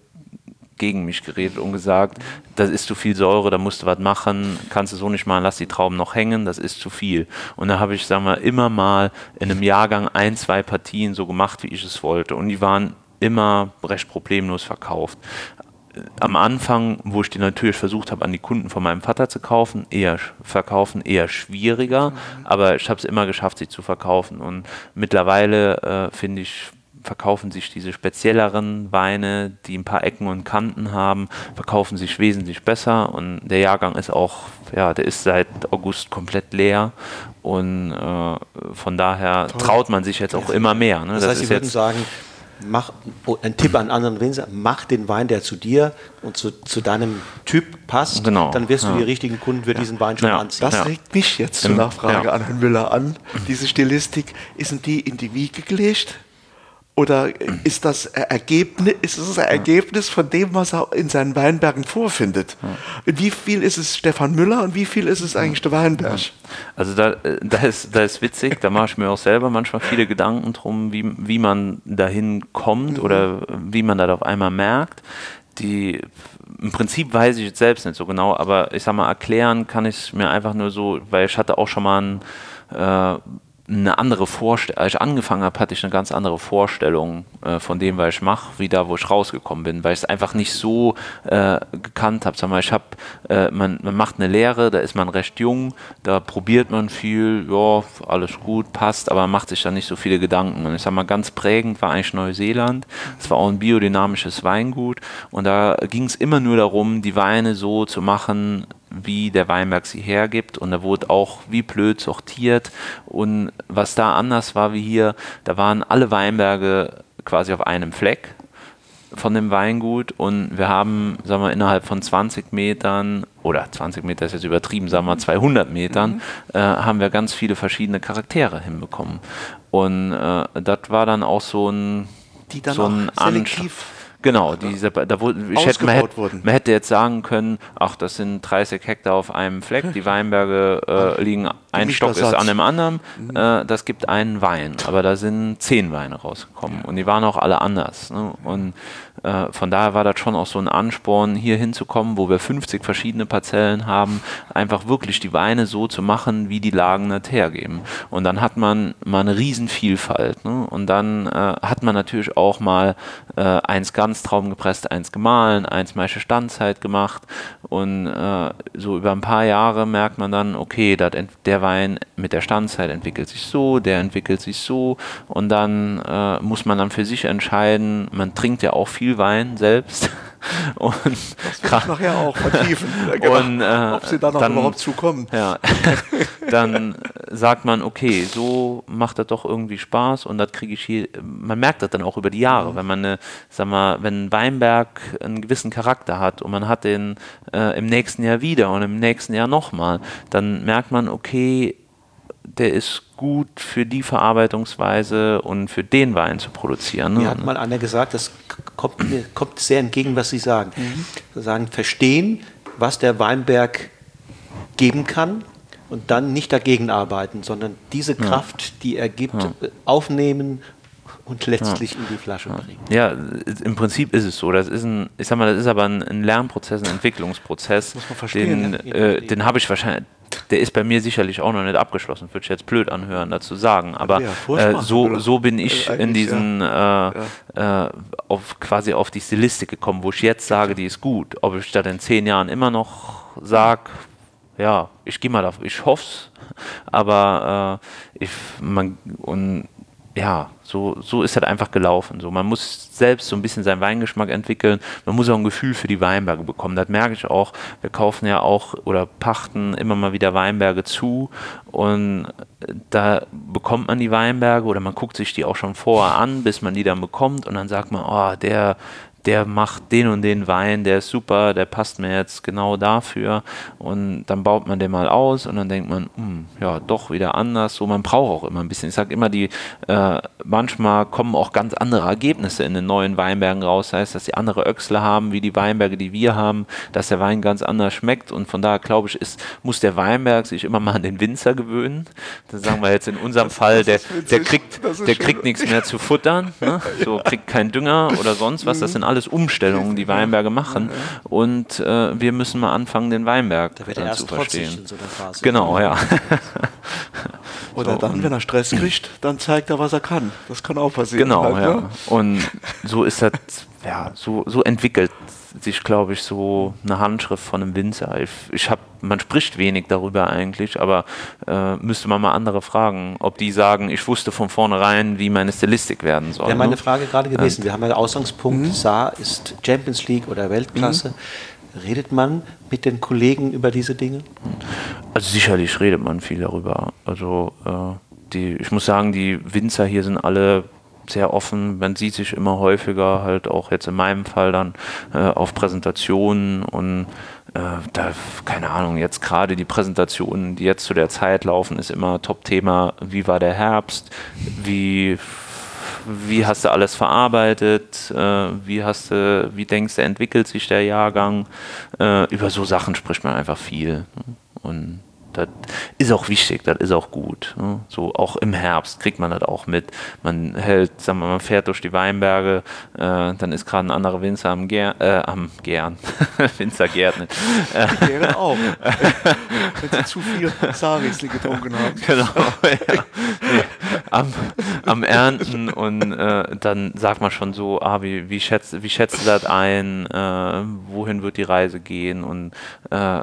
gegen mich geredet und gesagt, das ist zu viel Säure, da musst du was machen, kannst du so nicht machen, lass die Trauben noch hängen, das ist zu viel. Und da habe ich, sag mal, immer mal in einem Jahrgang ein, zwei Partien so gemacht, wie ich es wollte. Und die waren immer recht problemlos verkauft am Anfang, wo ich die natürlich versucht habe, an die Kunden von meinem Vater zu kaufen, eher verkaufen, eher schwieriger, mhm. aber ich habe es immer geschafft, sie zu verkaufen. Und mittlerweile äh, finde ich, verkaufen sich diese spezielleren Weine, die ein paar Ecken und Kanten haben, verkaufen sich wesentlich besser und der Jahrgang ist auch, ja, der ist seit August komplett leer und äh, von daher Toll. traut man sich jetzt auch immer mehr. Ne? Das, das heißt, Sie würden sagen, mach, ein Tipp an anderen Winzer, mach den Wein, der zu dir und zu, zu deinem Typ passt, genau. dann wirst du ja. die richtigen Kunden für diesen Wein schon ja. anziehen. Das regt mich jetzt zur Nachfrage an Herrn Müller an. Diese Stilistik, ist die in die Wiege gelegt? Oder ist das, Ergebnis, ist ein Ergebnis von dem, was er in seinen Weinbergen vorfindet? Wie viel ist es Stefan Müller und wie viel ist es eigentlich der Weinberg? Also da, äh, da, ist, da ist witzig, da mache ich mir auch selber manchmal viele Gedanken drum, wie, wie man dahin kommt mhm. oder wie man das auf einmal merkt. Die im Prinzip weiß ich jetzt selbst nicht so genau, aber ich sag mal, erklären kann ich mir einfach nur so, weil ich hatte auch schon mal ein äh, eine andere Vorstellung, als ich angefangen habe, hatte ich eine ganz andere Vorstellung äh, von dem, was ich mache, wie da, wo ich rausgekommen bin, weil ich es einfach nicht so äh, gekannt habe. Sag mal, ich habe, äh, man, man macht eine Lehre, da ist man recht jung, da probiert man viel, ja, alles gut, passt, aber man macht sich da nicht so viele Gedanken. Und ich sag mal, ganz prägend war eigentlich Neuseeland. Es war auch ein biodynamisches Weingut und da ging es immer nur darum, die Weine so zu machen, wie der Weinberg sie hergibt. Und da wurde auch wie blöd sortiert. Und was da anders war wie hier, da waren alle Weinberge quasi auf einem Fleck von dem Weingut. Und wir haben, sagen wir, innerhalb von 20 Metern oder 20 Meter ist jetzt übertrieben, sagen wir 200 Metern, mhm. äh, haben wir ganz viele verschiedene Charaktere hinbekommen. Und äh, das war dann auch so ein so ein selektiv Genau, diese, da wurde, ich hätte, man, hätte, man, hätte, jetzt sagen können, ach, das sind 30 Hektar auf einem Fleck, die Weinberge äh, liegen, ein Stock ist an dem anderen, mhm. äh, das gibt einen Wein, aber da sind zehn Weine rausgekommen und die waren auch alle anders. Ne? Und äh, von daher war das schon auch so ein Ansporn, hier hinzukommen, wo wir 50 verschiedene Parzellen haben, einfach wirklich die Weine so zu machen, wie die Lagen das hergeben. Und dann hat man mal eine Riesenvielfalt. Ne? Und dann äh, hat man natürlich auch mal äh, eins Ganztraum gepresst, eins gemahlen, eins Maische Standzeit gemacht. Und äh, so über ein paar Jahre merkt man dann, okay, der Wein mit der Standzeit entwickelt sich so, der entwickelt sich so. Und dann äh, muss man dann für sich entscheiden, man trinkt ja auch viel Wein selbst. Und das will ich nachher auch vertiefen, genau. und, äh, ob sie da noch dann, überhaupt zukommen. Ja, dann sagt man, okay, so macht das doch irgendwie Spaß und das kriege ich hier, man merkt das dann auch über die Jahre, mhm. wenn man eine, sag mal, wenn ein Weinberg einen gewissen Charakter hat und man hat den äh, im nächsten Jahr wieder und im nächsten Jahr nochmal, dann merkt man, okay, der ist gut für die Verarbeitungsweise und für den Wein zu produzieren. Ne? Mir hat mal einer gesagt, das kommt mir kommt sehr entgegen, was Sie sagen. Mhm. Sie sagen, verstehen, was der Weinberg geben kann und dann nicht dagegen arbeiten, sondern diese Kraft, die er gibt, ja. aufnehmen und letztlich ja. in die Flasche bringen. Ja, im Prinzip ist es so. Das ist ein, ich sag mal, das ist aber ein, ein Lernprozess, ein Entwicklungsprozess. Muss man verstehen. Den, äh, den habe ich wahrscheinlich, der ist bei mir sicherlich auch noch nicht abgeschlossen, würde ich jetzt blöd anhören, dazu sagen. Aber ja, äh, so, so bin ich in diesen, ja. äh, äh, auf, quasi auf die Stilistik gekommen, wo ich jetzt sage, die ist gut. Ob ich das in zehn Jahren immer noch sage, ja, ich gehe mal davon, ich hoffe es, aber äh, ich, man, und ja, so, so ist das einfach gelaufen. So, man muss selbst so ein bisschen seinen Weingeschmack entwickeln. Man muss auch ein Gefühl für die Weinberge bekommen. Das merke ich auch. Wir kaufen ja auch oder pachten immer mal wieder Weinberge zu und da bekommt man die Weinberge oder man guckt sich die auch schon vorher an, bis man die dann bekommt und dann sagt man, oh, der, der macht den und den Wein, der ist super, der passt mir jetzt genau dafür. Und dann baut man den mal aus und dann denkt man, hm, ja, doch wieder anders. So, man braucht auch immer ein bisschen. Ich sage immer, die äh, manchmal kommen auch ganz andere Ergebnisse in den neuen Weinbergen raus. Das heißt, dass die andere Öchsle haben, wie die Weinberge, die wir haben, dass der Wein ganz anders schmeckt. Und von daher glaube ich, ist, muss der Weinberg sich immer mal an den Winzer gewöhnen. Das sagen wir jetzt in unserem das, Fall, der, der kriegt, der kriegt nichts mehr zu futtern. Ne? So kriegt keinen Dünger oder sonst was. Das sind alles alles Umstellungen, die Weinberge machen. Und äh, wir müssen mal anfangen, den Weinberg da wird er erst zu verstehen. So Phase. Genau, ja. Oder so, dann, wenn er Stress kriegt, dann zeigt er, was er kann. Das kann auch passieren. Genau, halt, ja. Ne? Und so ist das, ja, so, so entwickelt sich, glaube ich, so eine Handschrift von einem Winzer. Ich, ich habe, man spricht wenig darüber eigentlich, aber äh, müsste man mal andere fragen, ob die sagen, ich wusste von vornherein, wie meine Stilistik werden soll. Ja, meine ne? Frage gerade gewesen. Ja. Wir haben ja Ausgangspunkt, mhm. Saar ist Champions League oder Weltklasse. Mhm. Redet man mit den Kollegen über diese Dinge? Also sicherlich redet man viel darüber. Also äh, die, ich muss sagen, die Winzer hier sind alle sehr offen. Man sieht sich immer häufiger, halt auch jetzt in meinem Fall dann äh, auf Präsentationen und äh, da, keine Ahnung, jetzt gerade die Präsentationen, die jetzt zu der Zeit laufen, ist immer Top-Thema, wie war der Herbst, wie wie hast du alles verarbeitet, äh, wie hast du, wie denkst du, entwickelt sich der Jahrgang? Äh, über so Sachen spricht man einfach viel. Und das ist auch wichtig, das ist auch gut. Ne? So auch im Herbst kriegt man das auch mit. Man hält, sagen wir mal, man fährt durch die Weinberge, äh, dann ist gerade ein anderer Winzer am, Ger äh, am Gern, Winzergärtner. Die Gären auch. Wenn sie zu viel Sarisli getrunken haben. Genau, ja. nee, am, am Ernten und äh, dann sagt man schon so, ah, wie, wie, schätzt, wie schätzt du das ein, äh, wohin wird die Reise gehen und äh,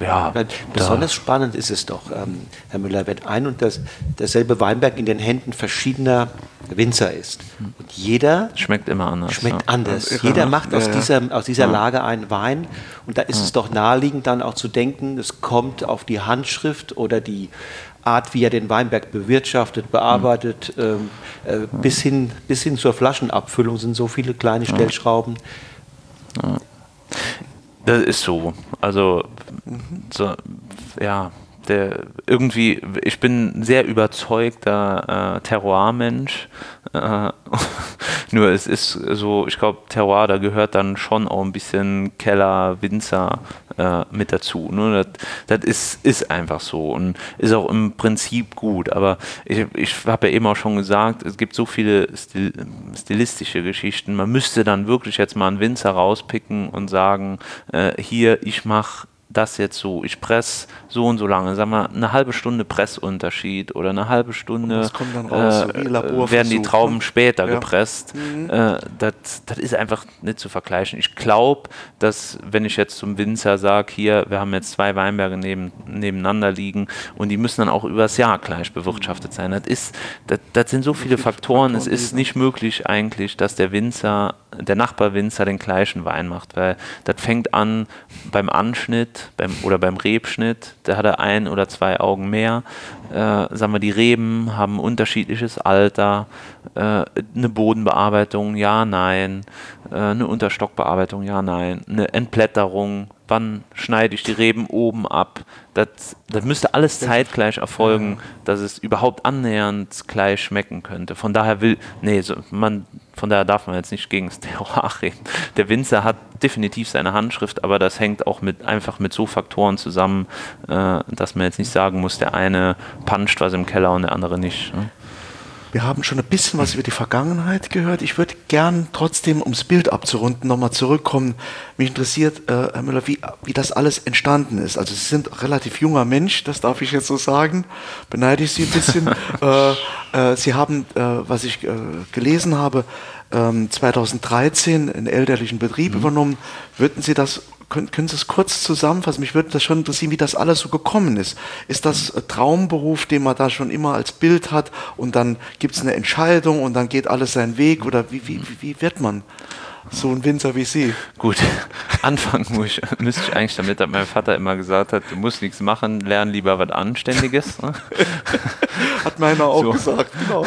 ja. Besonders spannend ist es doch, ähm, Herr Müller, wenn ein und das, dasselbe Weinberg in den Händen verschiedener Winzer ist. Und jeder schmeckt immer anders. Schmeckt ja. anders. Ja, jeder macht aus ja, dieser, aus dieser Lage einen Wein. Und da ist es doch naheliegend, dann auch zu denken, es kommt auf die Handschrift oder die Art, wie er den Weinberg bewirtschaftet, bearbeitet, ähm, äh, bis, hin, bis hin zur Flaschenabfüllung sind so viele kleine Stellschrauben. Das ist so. Also, so, ja, der irgendwie, ich bin sehr überzeugter äh, Terroir-Mensch. Äh, nur es ist so, ich glaube, Terroir, da gehört dann schon auch ein bisschen Keller, Winzer äh, mit dazu. Ne? Das, das ist, ist einfach so und ist auch im Prinzip gut. Aber ich, ich habe ja eben auch schon gesagt, es gibt so viele Stil, stilistische Geschichten. Man müsste dann wirklich jetzt mal einen Winzer rauspicken und sagen, äh, hier, ich mache das jetzt so, ich presse so und so lange, sagen wir eine halbe Stunde Pressunterschied oder eine halbe Stunde raus, äh, werden die Trauben ne? später Ja. gepresst. Äh, das, das ist einfach nicht zu vergleichen. Ich glaube, dass wenn ich jetzt zum Winzer sage, hier, wir haben jetzt zwei Weinberge neben, nebeneinander liegen und die müssen dann auch übers Jahr gleich bewirtschaftet sein. Das, ist, das, das sind so viele Faktoren. Es ist nicht möglich eigentlich, dass der Winzer, der Nachbarwinzer den gleichen Wein macht, weil das fängt an beim Anschnitt beim, oder beim Rebschnitt, da hat er ein oder zwei Augen mehr. Äh, sagen wir, die Reben haben unterschiedliches Alter, äh, eine Bodenbearbeitung, ja, nein, äh, eine Unterstockbearbeitung, ja, nein, eine Entblätterung, wann schneide ich die Reben oben ab. Das, das müsste alles zeitgleich erfolgen, dass es überhaupt annähernd gleich schmecken könnte. Von daher will, nee, so, man, von daher darf man jetzt nicht gegen das Terroir reden. Der Winzer hat definitiv seine Handschrift, aber das hängt auch mit, einfach mit so Faktoren zusammen, äh, dass man jetzt nicht sagen muss, der eine puncht was im Keller und der andere nicht. Ne? Wir haben schon ein bisschen was über die Vergangenheit gehört. Ich würde gern trotzdem, um das Bild abzurunden, nochmal zurückkommen. Mich interessiert, äh, Herr Müller, wie, wie das alles entstanden ist. Also Sie sind ein relativ junger Mensch, das darf ich jetzt so sagen. Beneide ich Sie ein bisschen. äh, äh, Sie haben, äh, was ich äh, gelesen habe, ähm, 2013 einen elterlichen Betrieb übernommen. Würden Sie das können, können Sie es kurz zusammenfassen? Mich würde das schon interessieren, wie das alles so gekommen ist. Ist das Traumberuf, den man da schon immer als Bild hat und dann gibt es eine Entscheidung und dann geht alles seinen Weg? Oder wie, wie, wie- wird man so ein Winzer wie Sie? Gut, anfangen muss ich, müsste ich eigentlich damit, dass mein Vater immer gesagt hat, du musst nichts machen, lern lieber was Anständiges. Ne? Hat meiner auch So. gesagt. Genau.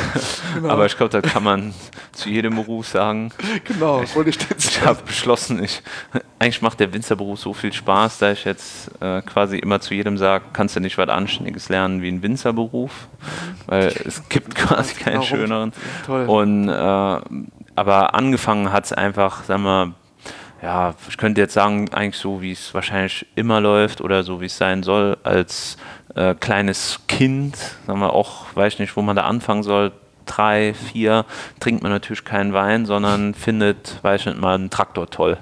genau. Aber ich glaube, das kann man zu jedem Beruf sagen. genau, das wollte ich jetzt Ich habe beschlossen, ich, eigentlich macht der Winzerberuf so viel Spaß, da ich jetzt äh, quasi immer zu jedem sage, kannst du nicht was Anständiges lernen wie ein Winzerberuf, weil es gibt quasi keinen schöneren. Toll. Und äh, aber angefangen hat es einfach, sagen wir, ja, ich könnte jetzt sagen, eigentlich so, wie es wahrscheinlich immer läuft oder so, wie es sein soll, als äh, kleines Kind, sagen wir auch, weiß ich nicht, wo man da anfangen soll, drei, vier, trinkt man natürlich keinen Wein, sondern findet, weiß ich nicht mal, einen Traktor toll.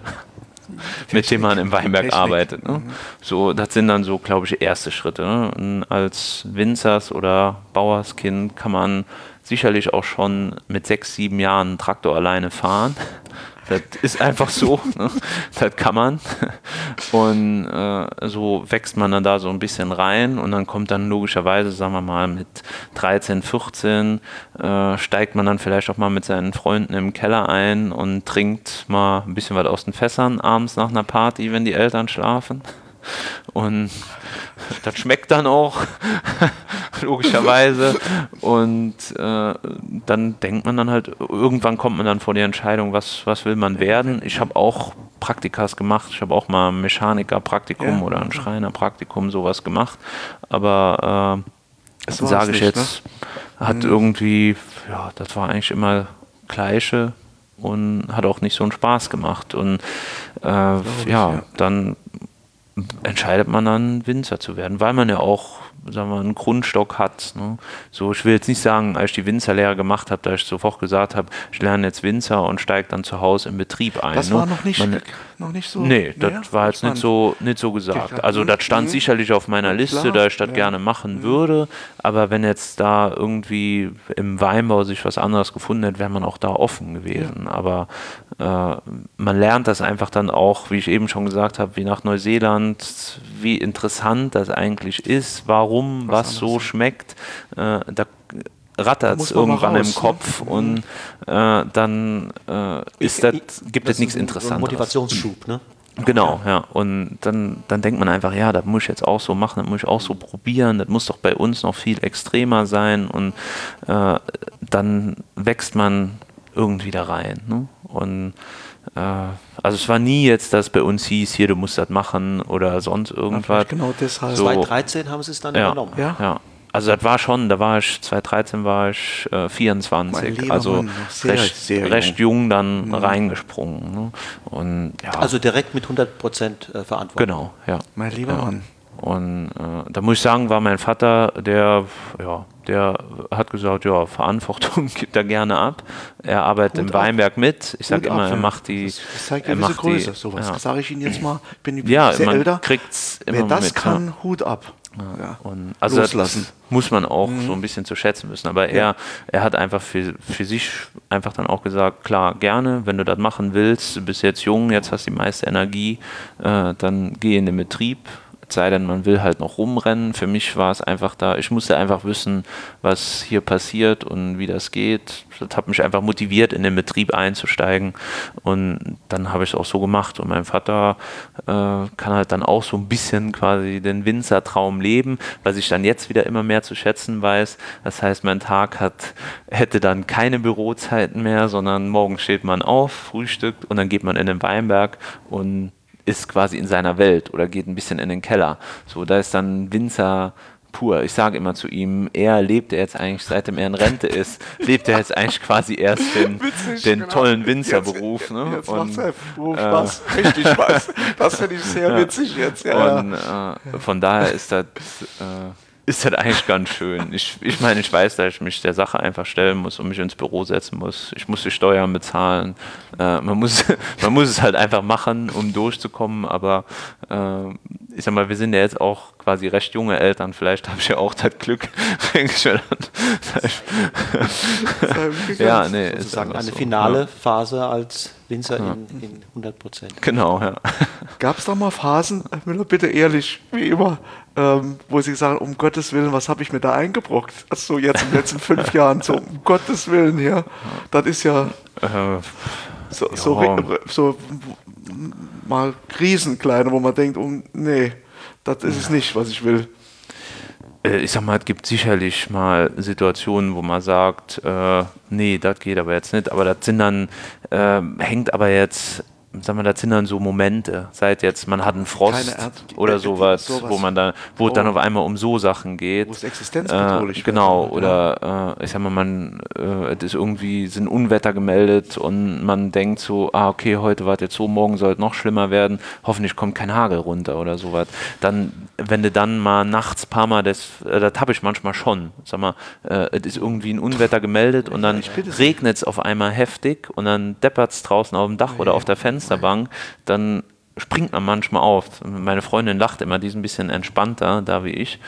Mit dem man im Weinberg Technik. arbeitet. Ne? So, das sind dann so, glaube ich, erste Schritte. Ne? Als Winzers oder Bauerskind kann man sicherlich auch schon mit sechs, sieben Jahren einen Traktor alleine fahren. Das ist einfach so. Ne? Das kann man. Und äh, so wächst man dann da so ein bisschen rein und dann kommt dann logischerweise, sagen wir mal, mit 13, 14 äh, steigt man dann vielleicht auch mal mit seinen Freunden im Keller ein und trinkt mal ein bisschen was aus den Fässern abends nach einer Party, wenn die Eltern schlafen. Und das schmeckt dann auch, logischerweise. Und äh, dann denkt man dann halt, irgendwann kommt man dann vor die Entscheidung, was, was will man werden. Ich habe auch Praktikas gemacht. Ich habe auch mal ein Mechanikerpraktikum Ja. oder ein Schreinerpraktikum, sowas gemacht. Aber äh, Das sage ich nicht, jetzt, hat irgendwie, ja, das war eigentlich immer Gleiche und hat auch nicht so einen Spaß gemacht. Und äh, ich, ja, ja. dann entscheidet man dann, Winzer zu werden, weil man ja auch sagen wir, einen Grundstock hat. Ne? So, ich will jetzt nicht sagen, als ich die Winzerlehre gemacht habe, da ich sofort gesagt habe, ich lerne jetzt Winzer und steige dann zu Hause im Betrieb ein. Das ne? war noch nicht, Man, noch nicht so. Nee, das mehr? war jetzt nicht so, nicht so gesagt. Also das stand sicherlich auf meiner Liste, da ich das ja. gerne machen würde. Aber wenn jetzt da irgendwie im Weinbau sich was anderes gefunden hätte, wäre man auch da offen gewesen. Aber äh, man lernt das einfach dann auch, wie ich eben schon gesagt habe, wie nach Neuseeland, wie interessant das eigentlich ist, warum was, so schmeckt. Äh, da rattert es irgendwann im ne? Kopf und äh, dann äh, ist das, gibt es Das nichts ist ein Interessantes. Motivationsschub, ne? Genau, ja. Und dann, dann denkt man einfach, ja, das muss ich jetzt auch so machen, das muss ich auch so probieren, das muss doch bei uns noch viel extremer sein und äh, dann wächst man irgendwie da rein. Ne? Und äh, also es war nie jetzt, dass bei uns hieß, hier, du musst das machen oder sonst irgendwas. genau deshalb. So. 2013 haben sie es dann Ja, übernommen. Ja. ja. Also das war schon, da war ich, 2013 war ich äh, Mein 24, lieber also Mann, sehr, recht, sehr recht jung dann reingesprungen. Ne? Und ja, Also direkt mit 100 Prozent äh, Verantwortung. genau, ja. Mein lieber ja. Mann. Und äh, da muss ich sagen, war mein Vater, der, ja, der hat gesagt, ja, Verantwortung gibt er gerne ab. Er arbeitet im Hut ab. Weinberg mit. Ich sage Gut immer, ab, er macht die. Das, das zeigt er macht Größe. Die, Sowas ja. sage ich Ihnen jetzt mal. Ich bin ja, sehr man älter. kriegt's immer Wer das mit. kann, ja. Hut ab. Ja. Und also Loslassen. Mhm. das muss man auch so ein bisschen zu schätzen wissen. Aber er, er hat einfach für, für sich einfach dann auch gesagt, klar, gerne, wenn du das machen willst, du bist jetzt jung, jetzt hast du die meiste Energie, äh, dann geh in den Betrieb. Sei denn, man will halt noch rumrennen. Für mich war es einfach da, ich musste einfach wissen, was hier passiert und wie das geht. Das hat mich einfach motiviert, in den Betrieb einzusteigen. Und dann habe ich es auch so gemacht. Und mein Vater äh, kann halt dann auch so ein bisschen quasi den Winzertraum leben, was ich dann jetzt wieder immer mehr zu schätzen weiß. Das heißt, mein Tag hat, hätte dann keine Bürozeiten mehr, sondern morgen steht man auf, frühstückt und dann geht man in den Weinberg und ist quasi in seiner Welt oder geht ein bisschen in den Keller. So, da ist dann Winzer pur. Ich sage immer zu ihm, er lebt er jetzt eigentlich, seitdem er in Rente ist, lebt er jetzt eigentlich quasi erst den, den genau. tollen Winzerberuf. Ne? Jetzt Und, macht sein Beruf äh, Spaß. Richtig Spaß. Das finde ich sehr witzig jetzt. Ja, und äh, von daher ist das, äh, ist das eigentlich ganz schön. Ich, ich meine, ich weiß, dass ich mich der Sache einfach stellen muss und mich ins Büro setzen muss. Ich muss die Steuern bezahlen. Äh, man, muss, man muss es halt einfach machen, um durchzukommen. Aber äh, ich sag mal, wir sind ja jetzt auch quasi recht junge Eltern. Vielleicht habe ich ja auch das Glück. ich mir dann. ja, nee, ist Sozusagen eine so. finale Ja. Phase als Winzer in, in 100 Prozent. Genau, ja. Gab es da mal Phasen, Herr Müller, bitte ehrlich, wie immer, ähm, wo Sie sagen, um Gottes Willen, was habe ich mir da eingebrockt? Also jetzt in den letzten fünf Jahren, so um Gottes Willen, ja. Das ist ja Äh, so, so, Ja. so mal Krisenkleine, wo man denkt, um, nee, das ist es nicht, was ich will. Äh, ich sag mal, es gibt sicherlich mal Situationen, wo man sagt, äh, nee, das geht aber jetzt nicht. Aber das sind dann, äh, hängt aber jetzt, sag mal, das sind dann so Momente. Seit jetzt, man hat einen Frost oder sowas, sowas. wo man dann, wo es dann Oh. auf einmal um so Sachen geht. Wo es existenzbedrohlich äh, wird, Genau, ja. oder äh, ich sag mal, man, äh, es ist irgendwie, sind Unwetter gemeldet und man denkt so, ah, okay, heute war es jetzt so, morgen soll es noch schlimmer werden, hoffentlich kommt kein Hagel runter oder sowas. Dann, wenn du dann mal nachts paar Mal, das, äh, das habe ich manchmal schon, sag mal, äh, es ist irgendwie ein Unwetter gemeldet und dann regnet es auf einmal heftig und dann deppert es draußen auf dem Dach oder auf der Fensterbank, dann springt man manchmal auf. Meine Freundin lacht immer, die ist ein bisschen entspannter, da wie ich.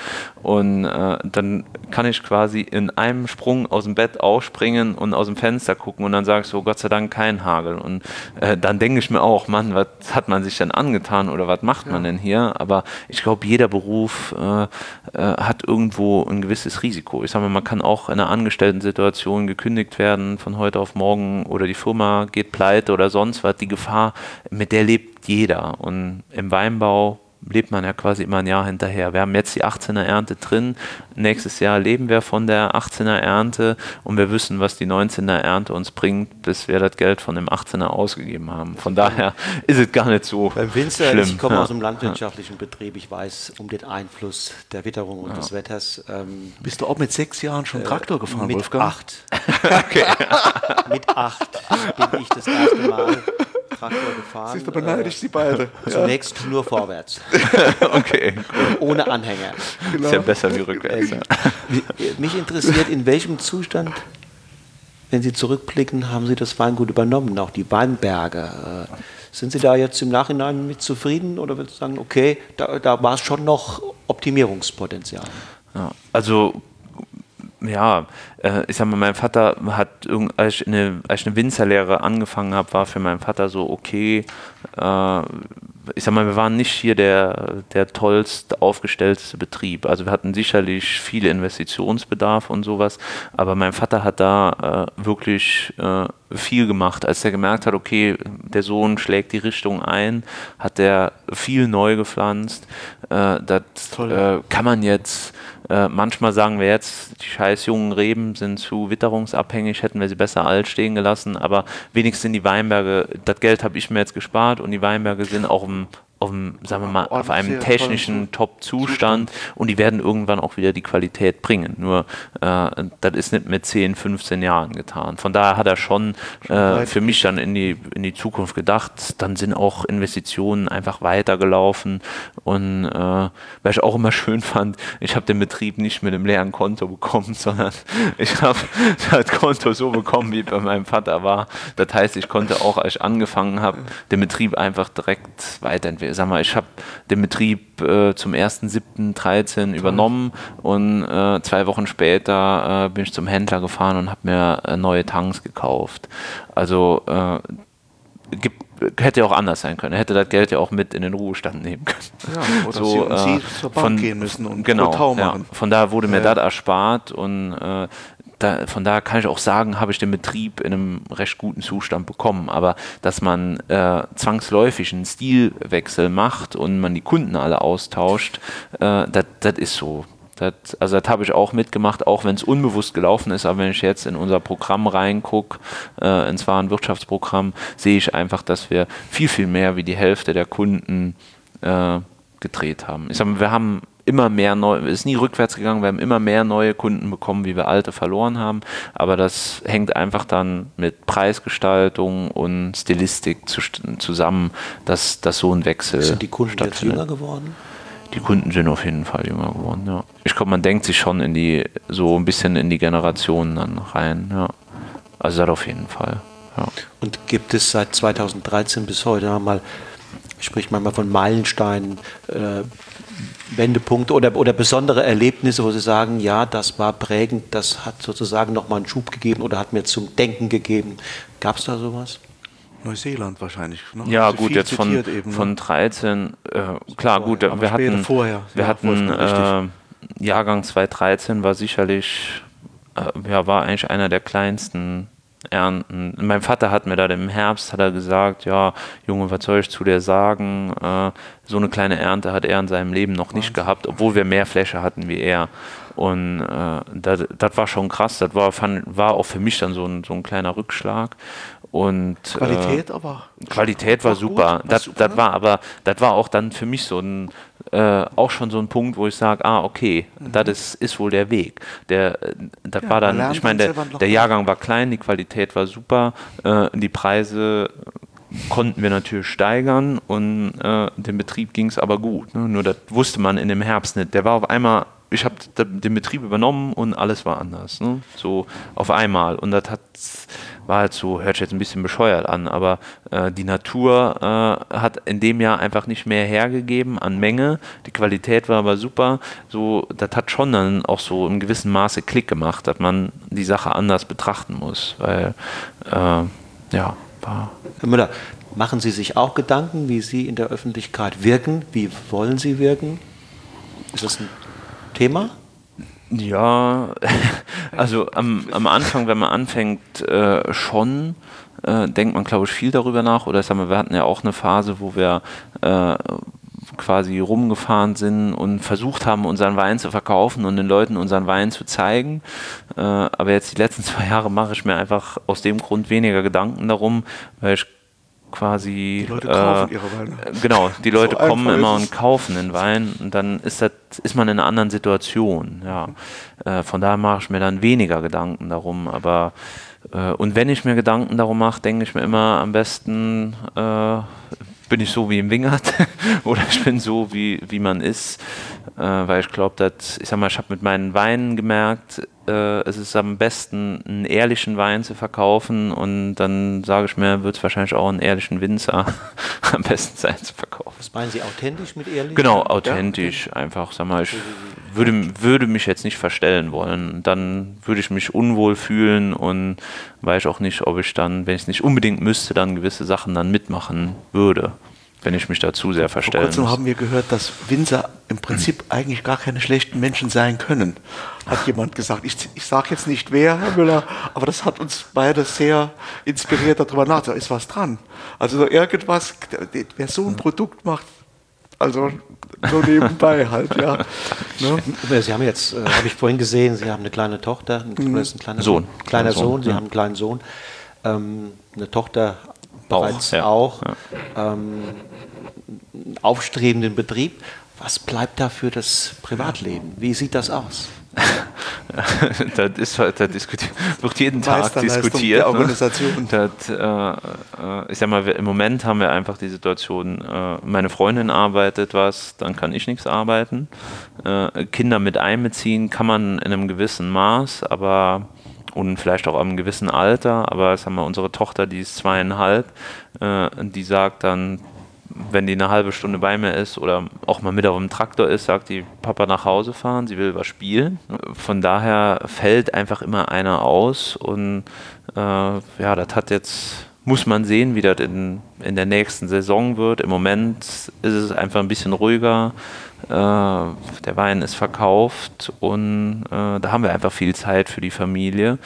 Und äh, dann kann ich quasi in einem Sprung aus dem Bett aufspringen und aus dem Fenster gucken und dann sage ich so, Gott sei Dank kein Hagel. Und äh, dann denke ich mir auch, Mann, was hat man sich denn angetan oder was macht man denn hier? Aber ich glaube, jeder Beruf äh, äh, hat irgendwo ein gewisses Risiko. Ich sage mal, man kann auch in einer Angestellten-Situation gekündigt werden von heute auf morgen oder die Firma geht pleite oder sonst was. Die Gefahr, mit der lebt jeder. Und im Weinbau lebt man ja quasi immer ein Jahr hinterher. Wir haben jetzt die 18er Ernte drin. Nächstes Jahr leben wir von der 18er Ernte und wir wissen, was die 19er Ernte uns bringt, bis wir das Geld von dem 18er ausgegeben haben. Von daher ist es gar nicht so Beim Winzer, schlimm. ich komme ja. aus einem landwirtschaftlichen Betrieb, ich weiß um den Einfluss der Witterung und des Wetters. Ähm, Bist du auch mit sechs Jahren schon Traktor gefahren, mit Wolfgang? acht. mit acht bin ich das erste Mal Traktor gefahren. Siehst du, beneide ich sie beide. Äh, zunächst nur vorwärts. okay, cool. Ohne Anhänger. Ist ja besser wie rückwärts. Ja. Mich interessiert, in welchem Zustand, wenn Sie zurückblicken, haben Sie das Weingut übernommen, auch die Weinberge. Äh, sind Sie da jetzt im Nachhinein mit zufrieden oder würden Sie sagen, okay, da, da war es schon noch Optimierungspotenzial? Ja, also ja, äh, ich sag mal, mein Vater hat, als ich eine, als ich eine Winzerlehre angefangen habe, war für meinen Vater so, okay, äh, ich sag mal, wir waren nicht hier der, der tollst aufgestellteste Betrieb. Also wir hatten sicherlich viel Investitionsbedarf und sowas, aber mein Vater hat da äh, wirklich äh, viel gemacht. Als er gemerkt hat, okay, der Sohn schlägt die Richtung ein, hat er viel neu gepflanzt. Äh, das äh, kann man jetzt äh, manchmal sagen wir jetzt, die scheiß jungen Reben sind zu witterungsabhängig, hätten wir sie besser alt stehen gelassen, aber wenigstens die Weinberge, das Geld habe ich mir jetzt gespart und die Weinberge sind auch im auf einem, sagen wir mal, auf einem technischen Top-Zustand und die werden irgendwann auch wieder die Qualität bringen. Nur äh, das ist nicht mit 10, 15 Jahren getan. Von daher hat er schon äh, für mich dann in die, in die Zukunft gedacht. Dann sind auch Investitionen einfach weitergelaufen und äh, was ich auch immer schön fand, ich habe den Betrieb nicht mit einem leeren Konto bekommen, sondern ich habe das Konto so bekommen, wie bei meinem Vater war. Das heißt, ich konnte auch, als ich angefangen habe, den Betrieb einfach direkt weiterentwickeln sag mal, ich habe den Betrieb äh, zum 1.7.13 übernommen und äh, zwei Wochen später äh, bin ich zum Händler gefahren und habe mir äh, neue Tanks gekauft. Also äh, gibt, hätte auch anders sein können. Er hätte das Geld ja auch mit in den Ruhestand nehmen können. Ja, oder so, Sie, und Sie äh, zur Bank von, gehen müssen und genau, machen. Ja, von daher wurde mir ja. das erspart und da, von daher kann ich auch sagen, habe ich den Betrieb in einem recht guten Zustand bekommen. Aber dass man äh, zwangsläufig einen Stilwechsel macht und man die Kunden alle austauscht, äh, das ist so. Das, also das habe ich auch mitgemacht, auch wenn es unbewusst gelaufen ist. Aber wenn ich jetzt in unser Programm reingucke, äh, ins Warenwirtschaftsprogramm, sehe ich einfach, dass wir viel, viel mehr wie die Hälfte der Kunden äh, gedreht haben. Ich mal, wir haben immer mehr neu, ist nie rückwärts gegangen, wir haben immer mehr neue Kunden bekommen, wie wir alte verloren haben. Aber das hängt einfach dann mit Preisgestaltung und Stilistik zu, zusammen, dass, dass so ein Wechsel Sind die Kunden jetzt jünger geworden? Die Kunden sind auf jeden Fall jünger geworden, ja. Ich glaube, man denkt sich schon in die, so ein bisschen in die Generationen dann rein, ja. Also das auf jeden Fall. Ja. Und gibt es seit 2013 bis heute mal, spricht man mal von Meilensteinen, äh, Wendepunkte oder, oder besondere Erlebnisse, wo Sie sagen, ja, das war prägend, das hat sozusagen nochmal einen Schub gegeben oder hat mir zum Denken gegeben. Gab es da sowas? Neuseeland wahrscheinlich. Ne? Ja, gut, jetzt von, eben, von 13, äh, klar, gut, wir hatten, vorher. wir ja, hatten äh, Jahrgang 2013 war sicherlich, äh, ja, war eigentlich einer der kleinsten ernten. Mein Vater hat mir da im Herbst hat er gesagt, ja, Junge, was soll ich zu dir sagen? Äh, so eine kleine Ernte hat er in seinem Leben noch nicht gehabt, obwohl wir mehr Fläche hatten wie er. Und äh, das war schon krass. Das war, fand, war auch für mich dann so ein, so ein kleiner Rückschlag. Und, Qualität äh, aber? Qualität war, war super. Gut, das, das ne? war aber, das war auch dann für mich so ein, äh, auch schon so ein Punkt, wo ich sage, ah, okay, mhm. das ist, ist wohl der Weg. Der, äh, das ja, war dann, ich meine, der, der Jahrgang war klein, die Qualität war super, äh, die Preise konnten wir natürlich steigern und äh, dem Betrieb ging es aber gut. Ne? Nur das wusste man in dem Herbst nicht. Der war auf einmal ich habe den Betrieb übernommen und alles war anders. Ne? So auf einmal. Und das hat, war halt so, hört sich jetzt ein bisschen bescheuert an, aber äh, die Natur äh, hat in dem Jahr einfach nicht mehr hergegeben an Menge. Die Qualität war aber super. So, das hat schon dann auch so im gewissen Maße Klick gemacht, dass man die Sache anders betrachten muss. Weil, äh, ja, war. Herr Müller, machen Sie sich auch Gedanken, wie Sie in der Öffentlichkeit wirken? Wie wollen Sie wirken? Ist das ein Thema? Ja, also am, am Anfang, wenn man anfängt, äh, schon, äh, denkt man, glaube ich, viel darüber nach. Oder sagen wir, wir hatten ja auch eine Phase, wo wir äh, quasi rumgefahren sind und versucht haben, unseren Wein zu verkaufen und den Leuten unseren Wein zu zeigen. Äh, aber jetzt die letzten zwei Jahre mache ich mir einfach aus dem Grund weniger Gedanken darum, weil ich quasi. Die Leute kaufen ihre Weine. äh, Genau, die Leute So kommen immer und kaufen den Wein und dann ist das, ist man in einer anderen Situation. Ja. Äh, von daher mache ich mir dann weniger Gedanken darum. Aber äh, und wenn ich mir Gedanken darum mache, denke ich mir immer am besten äh, bin ich so wie im Wingert oder ich bin so wie, wie man ist. Äh, weil ich glaube, dass, ich sag mal, ich habe mit meinen Weinen gemerkt, äh, es ist am besten, einen ehrlichen Wein zu verkaufen und dann sage ich mir, wird es wahrscheinlich auch einen ehrlichen Winzer am besten sein zu verkaufen. Was meinen Sie authentisch mit ehrlich? Genau, authentisch einfach, sag mal, ich würde, würde mich jetzt nicht verstellen wollen. Dann würde ich mich unwohl fühlen und weiß auch nicht, ob ich dann, wenn ich es nicht unbedingt müsste, dann gewisse Sachen dann mitmachen würde, wenn ich mich da zu sehr Vor verstellen kurzem muss. haben wir gehört, dass Winzer im Prinzip eigentlich gar keine schlechten Menschen sein können, hat jemand gesagt. Ich, ich sage jetzt nicht wer, Herr Müller, aber das hat uns beide sehr inspiriert, darüber nachzudenken. Da ist was dran. Also so irgendwas, wer so ein Produkt macht, also so nebenbei halt, ja. Ne? Sie haben jetzt, äh, habe ich vorhin gesehen, Sie haben eine kleine Tochter, ein, ist ein kleiner Sohn. Kleiner Kleiner Sohn, Sohn, Sie ja. haben einen kleinen Sohn. Ähm, eine Tochter Auch, bereits ja. auch. Ähm, einen aufstrebenden Betrieb. Was bleibt da für das Privatleben? Wie sieht das aus? das ist diskutiert, wird jeden Tag diskutiert. der ne? Organisation. Das, äh, äh, ich sag mal, im Moment haben wir einfach die Situation, äh, meine Freundin arbeitet was, dann kann ich nichts arbeiten. Äh, Kinder mit einbeziehen kann man in einem gewissen Maß, aber und vielleicht auch einem gewissen Alter, aber sag mal, unsere Tochter, die ist zweieinhalb, äh, die sagt dann, wenn die eine halbe Stunde bei mir ist oder auch mal mit auf dem Traktor ist, sagt die Papa nach Hause fahren, sie will was spielen. Von daher fällt einfach immer einer aus und äh, ja, das hat jetzt, muss man sehen, wie das in, in der nächsten Saison wird. Im Moment ist es einfach ein bisschen ruhiger. Äh, der Wein ist verkauft und äh, da haben wir einfach viel Zeit für die Familie.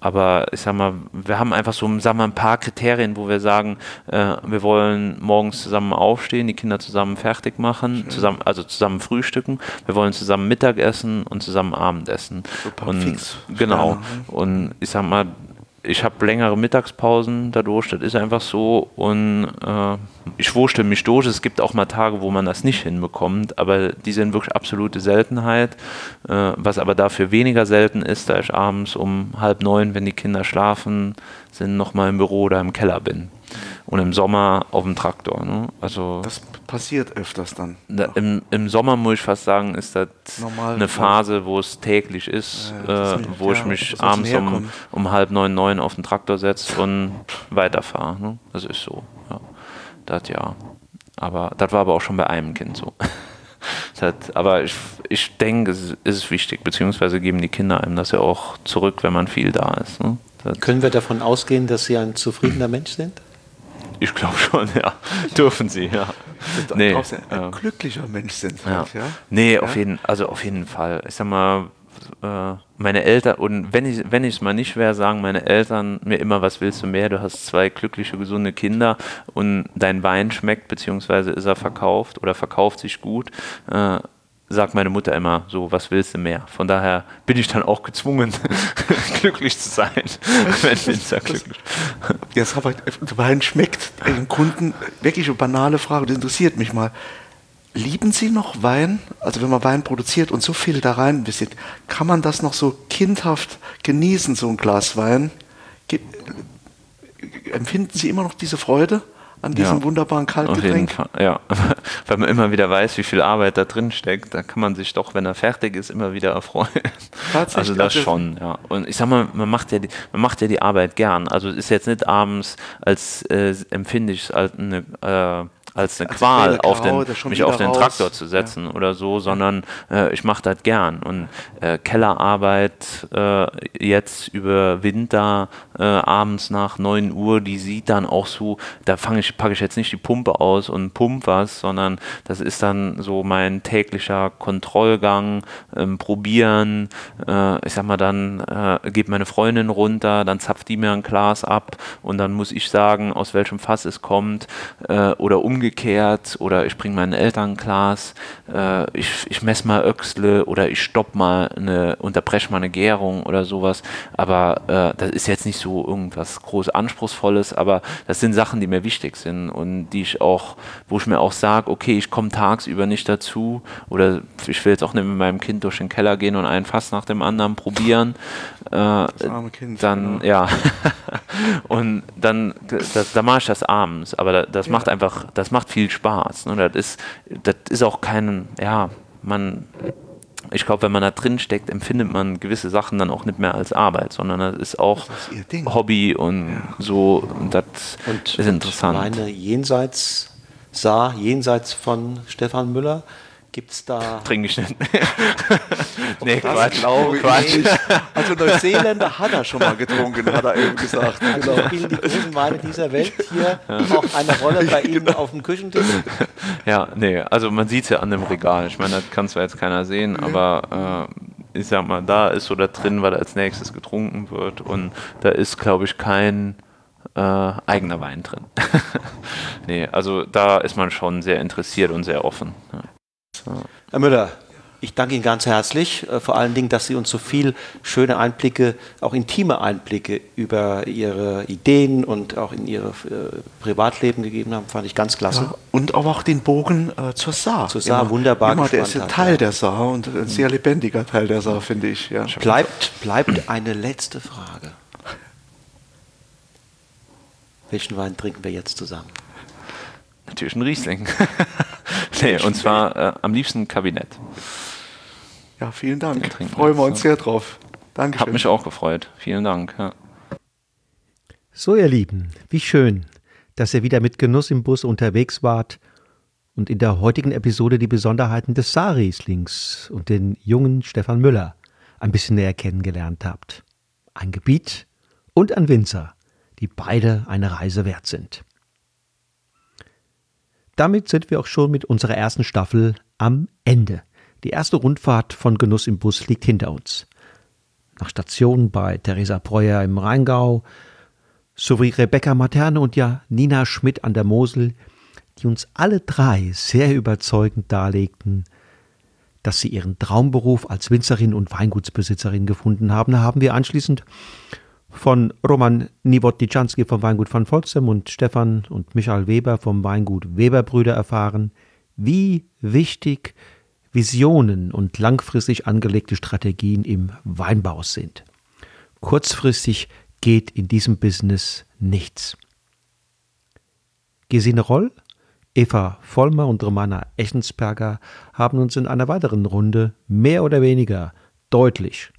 Aber ich sag mal, wir haben einfach so sagen wir, ein paar Kriterien, wo wir sagen, äh, wir wollen morgens zusammen aufstehen, die Kinder zusammen fertig machen, zusammen, also zusammen frühstücken, wir wollen zusammen Mittagessen und zusammen Abendessen. Super und fix. genau. Und ich sag mal, ich habe längere Mittagspausen dadurch, das ist einfach so. Und äh, ich wurschtel mich durch. Es gibt auch mal Tage, wo man das nicht hinbekommt, aber die sind wirklich absolute Seltenheit. Äh, was aber dafür weniger selten ist, da ich abends um halb neun, wenn die Kinder schlafen, sind nochmal im Büro oder im Keller bin. Und im Sommer auf dem Traktor. Ne? Also Das passiert öfters dann. da, im, Im Sommer muss ich fast sagen, ist das Normal. eine Phase, wo es täglich ist, Ja, äh, wo ja, ich mich abends um, um halb neun, neun auf den Traktor setze und weiterfahre. Ne? Das ist so. Ja. Das ja. Aber das war aber auch schon bei einem Kind so. Das, aber ich, ich denke, es ist, wichtig, beziehungsweise geben die Kinder einem das ja auch zurück, wenn man viel da ist. Ne? Können wir davon ausgehen, dass Sie ein zufriedener Mensch sind? Ich glaube schon, ja. Dürfen sie, ja. Nee, Nee, ein ja. glücklicher Mensch sind. Ja. Ja? Nee, auf jeden, also auf jeden Fall. Ich sag mal, äh, meine Eltern, und wenn ich wenn ich es mal nicht wäre, sagen meine Eltern mir immer, was willst du mehr? Du hast zwei glückliche, gesunde Kinder und dein Wein schmeckt, beziehungsweise ist er verkauft oder verkauft sich gut. Äh, sagt meine Mutter immer so, was willst du mehr? Von daher bin ich dann auch gezwungen, glücklich zu sein, wenn Winzer glücklich Jetzt aber Wein schmeckt einem Kunden wirklich eine banale Frage, das interessiert mich mal. Lieben Sie noch Wein? Also wenn man Wein produziert und so viel da rein investiert, kann man das noch so kindhaft genießen, so ein Glas Wein? Ge- Empfinden Sie immer noch diese Freude an diesem Ja, wunderbaren Kaltgetränk? Ja. Weil man immer wieder weiß, wie viel Arbeit da drin steckt. Da kann man sich doch, wenn er fertig ist, immer wieder erfreuen. Tatsächlich, Also das schon, ja. Und ich sag mal, man macht ja die, man macht ja die Arbeit gern. Also es ist jetzt nicht abends, als äh, empfinde ich es als eine, äh, als eine Als Qual, auf den, mich auf den raus. Traktor zu setzen oder so, sondern äh, ich mache das gern. Und äh, Kellerarbeit äh, jetzt über Winter äh, abends nach 9 Uhr, die sieht dann auch so, da fange ich, packe ich jetzt nicht die Pumpe aus und pump was, sondern das ist dann so mein täglicher Kontrollgang, ähm, probieren. Äh, ich sag mal, dann äh, geht meine Freundin runter, dann zapft die mir ein Glas ab und dann muss ich sagen, aus welchem Fass es kommt äh, oder umgekehrt umgekehrt oder ich bringe meinen Eltern Glas, äh, ich, ich messe mal Öxle oder ich stopp mal eine, unterbreche mal eine Gärung oder sowas. Aber äh, das ist jetzt nicht so irgendwas groß Anspruchsvolles, aber das sind Sachen, die mir wichtig sind und die ich auch, wo ich mir auch sage, okay, ich komme tagsüber nicht dazu oder ich will jetzt auch nicht mit meinem Kind durch den Keller gehen und ein Fass nach dem anderen probieren. Äh, das arme Kind. Dann, genau. ja. und dann, das, da mache ich das abends, aber das ja. macht einfach, das macht viel Spaß. Ne? Das ist, das ist auch kein, ja, man, ich glaube, wenn man da drin steckt, empfindet man gewisse Sachen dann auch nicht mehr als Arbeit, sondern das ist auch das ist Hobby und ja. so, und das und, ist interessant. Und meine jenseits sah, jenseits von Stefan Müller, Gibt es da. Trinke ich nicht. nee, Quatsch. Glaube Quatsch. Ich. Also Neuseeländer hat er schon mal getrunken, hat er eben gesagt. Also genau. spielen die großen Weine dieser Welt hier ja. auch eine Rolle bei Ihnen genau. auf dem Küchentisch? Ja, nee, also man sieht es ja an dem Regal. Ich meine, das kann zwar jetzt keiner sehen, mhm. aber äh, ich sag mal, da ist so da drin, was als nächstes getrunken wird. Und da ist, glaube ich, kein äh, eigener Wein drin. nee, also da ist man schon sehr interessiert und sehr offen. Ja. Herr Müller, ich danke Ihnen ganz herzlich, äh, vor allen Dingen, dass Sie uns so viel schöne Einblicke, auch intime Einblicke über Ihre Ideen und auch in Ihr äh, Privatleben gegeben haben. Fand ich ganz klasse. Ja, und auch, auch den Bogen äh, zur Saar. Zur Saar, immer, wunderbar. Immer, der ist ein Teil ja. der Saar und ein sehr lebendiger Teil der Saar, finde ich. Ja. Bleibt, bleibt eine letzte Frage. Welchen Wein trinken wir jetzt zusammen? Natürlich ein Riesling. nee, und zwar äh, am liebsten Kabinett. Ja, vielen Dank. Freuen wir uns sehr drauf. Danke. Hat mich auch gefreut. Vielen Dank. Ja. So, ihr Lieben, wie schön, dass ihr wieder mit Genuss im Bus unterwegs wart und in der heutigen Episode die Besonderheiten des Saarrieslings und den jungen Stefan Müller ein bisschen näher kennengelernt habt. Ein Gebiet und ein Winzer, die beide eine Reise wert sind. Damit sind wir auch schon mit unserer ersten Staffel am Ende. Die erste Rundfahrt von Genuss im Bus liegt hinter uns. Nach Stationen bei Theresa Breuer im Rheingau sowie Rebecca Materne und ja Nina Schmidt an der Mosel, die uns alle drei sehr überzeugend darlegten, dass sie ihren Traumberuf als Winzerin und Weingutsbesitzerin gefunden haben, haben wir anschließend von Roman Niewodniczanski vom Weingut von Volksem und Stefan und Michael Weber vom Weingut Weberbrüder erfahren, wie wichtig Visionen und langfristig angelegte Strategien im Weinbau sind. Kurzfristig geht in diesem Business nichts. Gesine Roll, Eva Vollmer und Romana Echensberger haben uns in einer weiteren Runde mehr oder weniger deutlich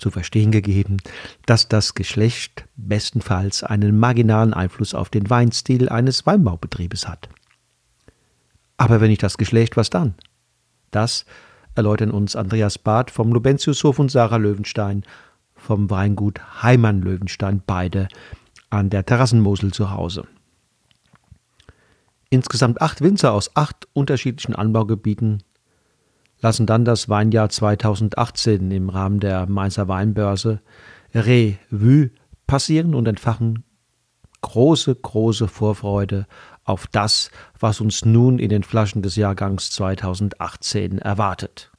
zu verstehen gegeben, dass das Geschlecht bestenfalls einen marginalen Einfluss auf den Weinstil eines Weinbaubetriebes hat. Aber wenn nicht das Geschlecht, was dann? Das erläutern uns Andreas Barth vom Lubentiushof und Sarah Löwenstein vom Weingut Heimann Löwenstein, beide an der Terrassenmosel zu Hause. Insgesamt acht Winzer aus acht unterschiedlichen Anbaugebieten lassen dann das Weinjahr 2018 im Rahmen der Mainzer Weinbörse Revue passieren und entfachen große, große Vorfreude auf das, was uns nun in den Flaschen des Jahrgangs 2018 erwartet.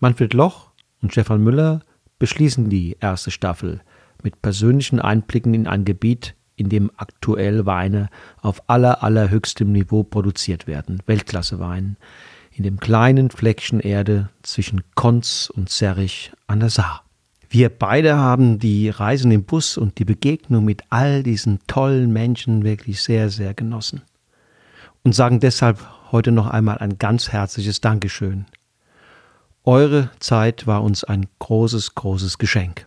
Manfred Loch und Stefan Müller beschließen die erste Staffel mit persönlichen Einblicken in ein Gebiet, in dem aktuell Weine auf aller, allerhöchstem Niveau produziert werden, Weltklasse-Wein, in dem kleinen Fleckchen Erde zwischen Konz und Zerrich an der Saar. Wir beide haben die Reisen im Bus und die Begegnung mit all diesen tollen Menschen wirklich sehr, sehr genossen. Und sagen deshalb heute noch einmal ein ganz herzliches Dankeschön. Eure Zeit war uns ein großes, großes Geschenk.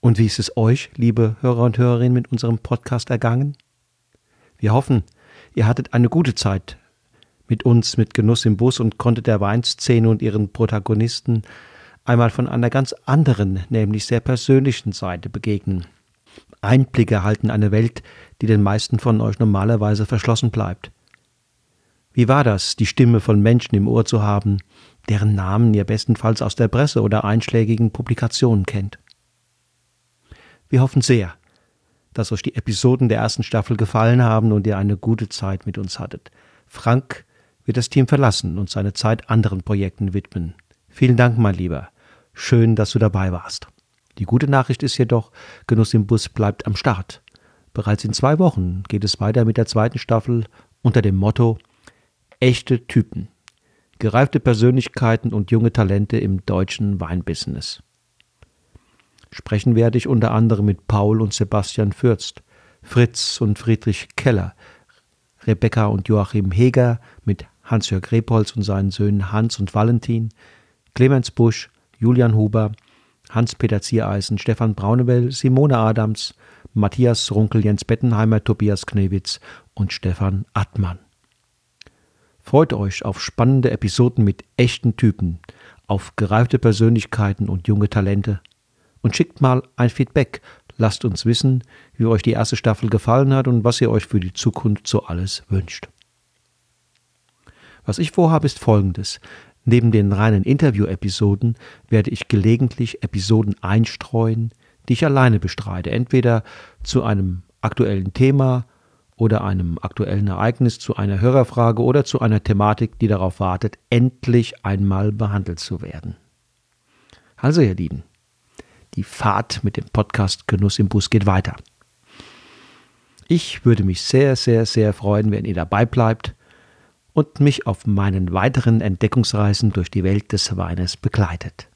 Und wie ist es euch, liebe Hörer und Hörerinnen, mit unserem Podcast ergangen? Wir hoffen, ihr hattet eine gute Zeit mit uns mit Genuss im Bus und konnte der Weinszene und ihren Protagonisten einmal von einer ganz anderen, nämlich sehr persönlichen Seite begegnen. Einblicke erhalten eine Welt, die den meisten von euch normalerweise verschlossen bleibt. Wie war das, die Stimme von Menschen im Ohr zu haben, deren Namen ihr bestenfalls aus der Presse oder einschlägigen Publikationen kennt? Wir hoffen sehr, dass euch die Episoden der ersten Staffel gefallen haben und ihr eine gute Zeit mit uns hattet. Frank wird das Team verlassen und seine Zeit anderen Projekten widmen. Vielen Dank, mein Lieber. Schön, dass du dabei warst. Die gute Nachricht ist jedoch, Genuss im Bus bleibt am Start. Bereits in zwei Wochen geht es weiter mit der zweiten Staffel unter dem Motto Echte Typen. Gereifte Persönlichkeiten und junge Talente im deutschen Weinbusiness. Sprechen werde ich unter anderem mit Paul und Sebastian Fürst, Fritz und Friedrich Keller, Rebecca und Joachim Heger mit Hans-Jörg Repolz und seinen Söhnen Hans und Valentin, Clemens Busch, Julian Huber, Hans-Peter Ziereisen, Stefan Braunewell, Simone Adams, Matthias Runkel, Jens Bettenheimer, Tobias Knewitz und Stefan Attmann. Freut euch auf spannende Episoden mit echten Typen, auf gereifte Persönlichkeiten und junge Talente und schickt mal ein Feedback. Lasst uns wissen, wie euch die erste Staffel gefallen hat und was ihr euch für die Zukunft so alles wünscht. Was ich vorhabe, ist folgendes. Neben den reinen Interview-Episoden werde ich gelegentlich Episoden einstreuen, die ich alleine bestreite, entweder zu einem aktuellen Thema oder einem aktuellen Ereignis, zu einer Hörerfrage oder zu einer Thematik, die darauf wartet, endlich einmal behandelt zu werden. Also ihr Lieben, die Fahrt mit dem Podcast Genuss im Bus geht weiter. Ich würde mich sehr, sehr, sehr freuen, wenn ihr dabei bleibt und mich auf meinen weiteren Entdeckungsreisen durch die Welt des Weines begleitet.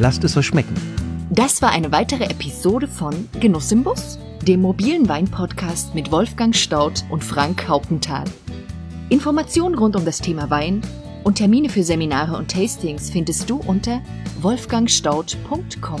Lasst es euch schmecken. Das war eine weitere Episode von Genuss im Bus, dem mobilen Wein-Podcast mit Wolfgang Staudt und Frank Hauptenthal. Informationen rund um das Thema Wein und Termine für Seminare und Tastings findest du unter wolfgangstaudt.com.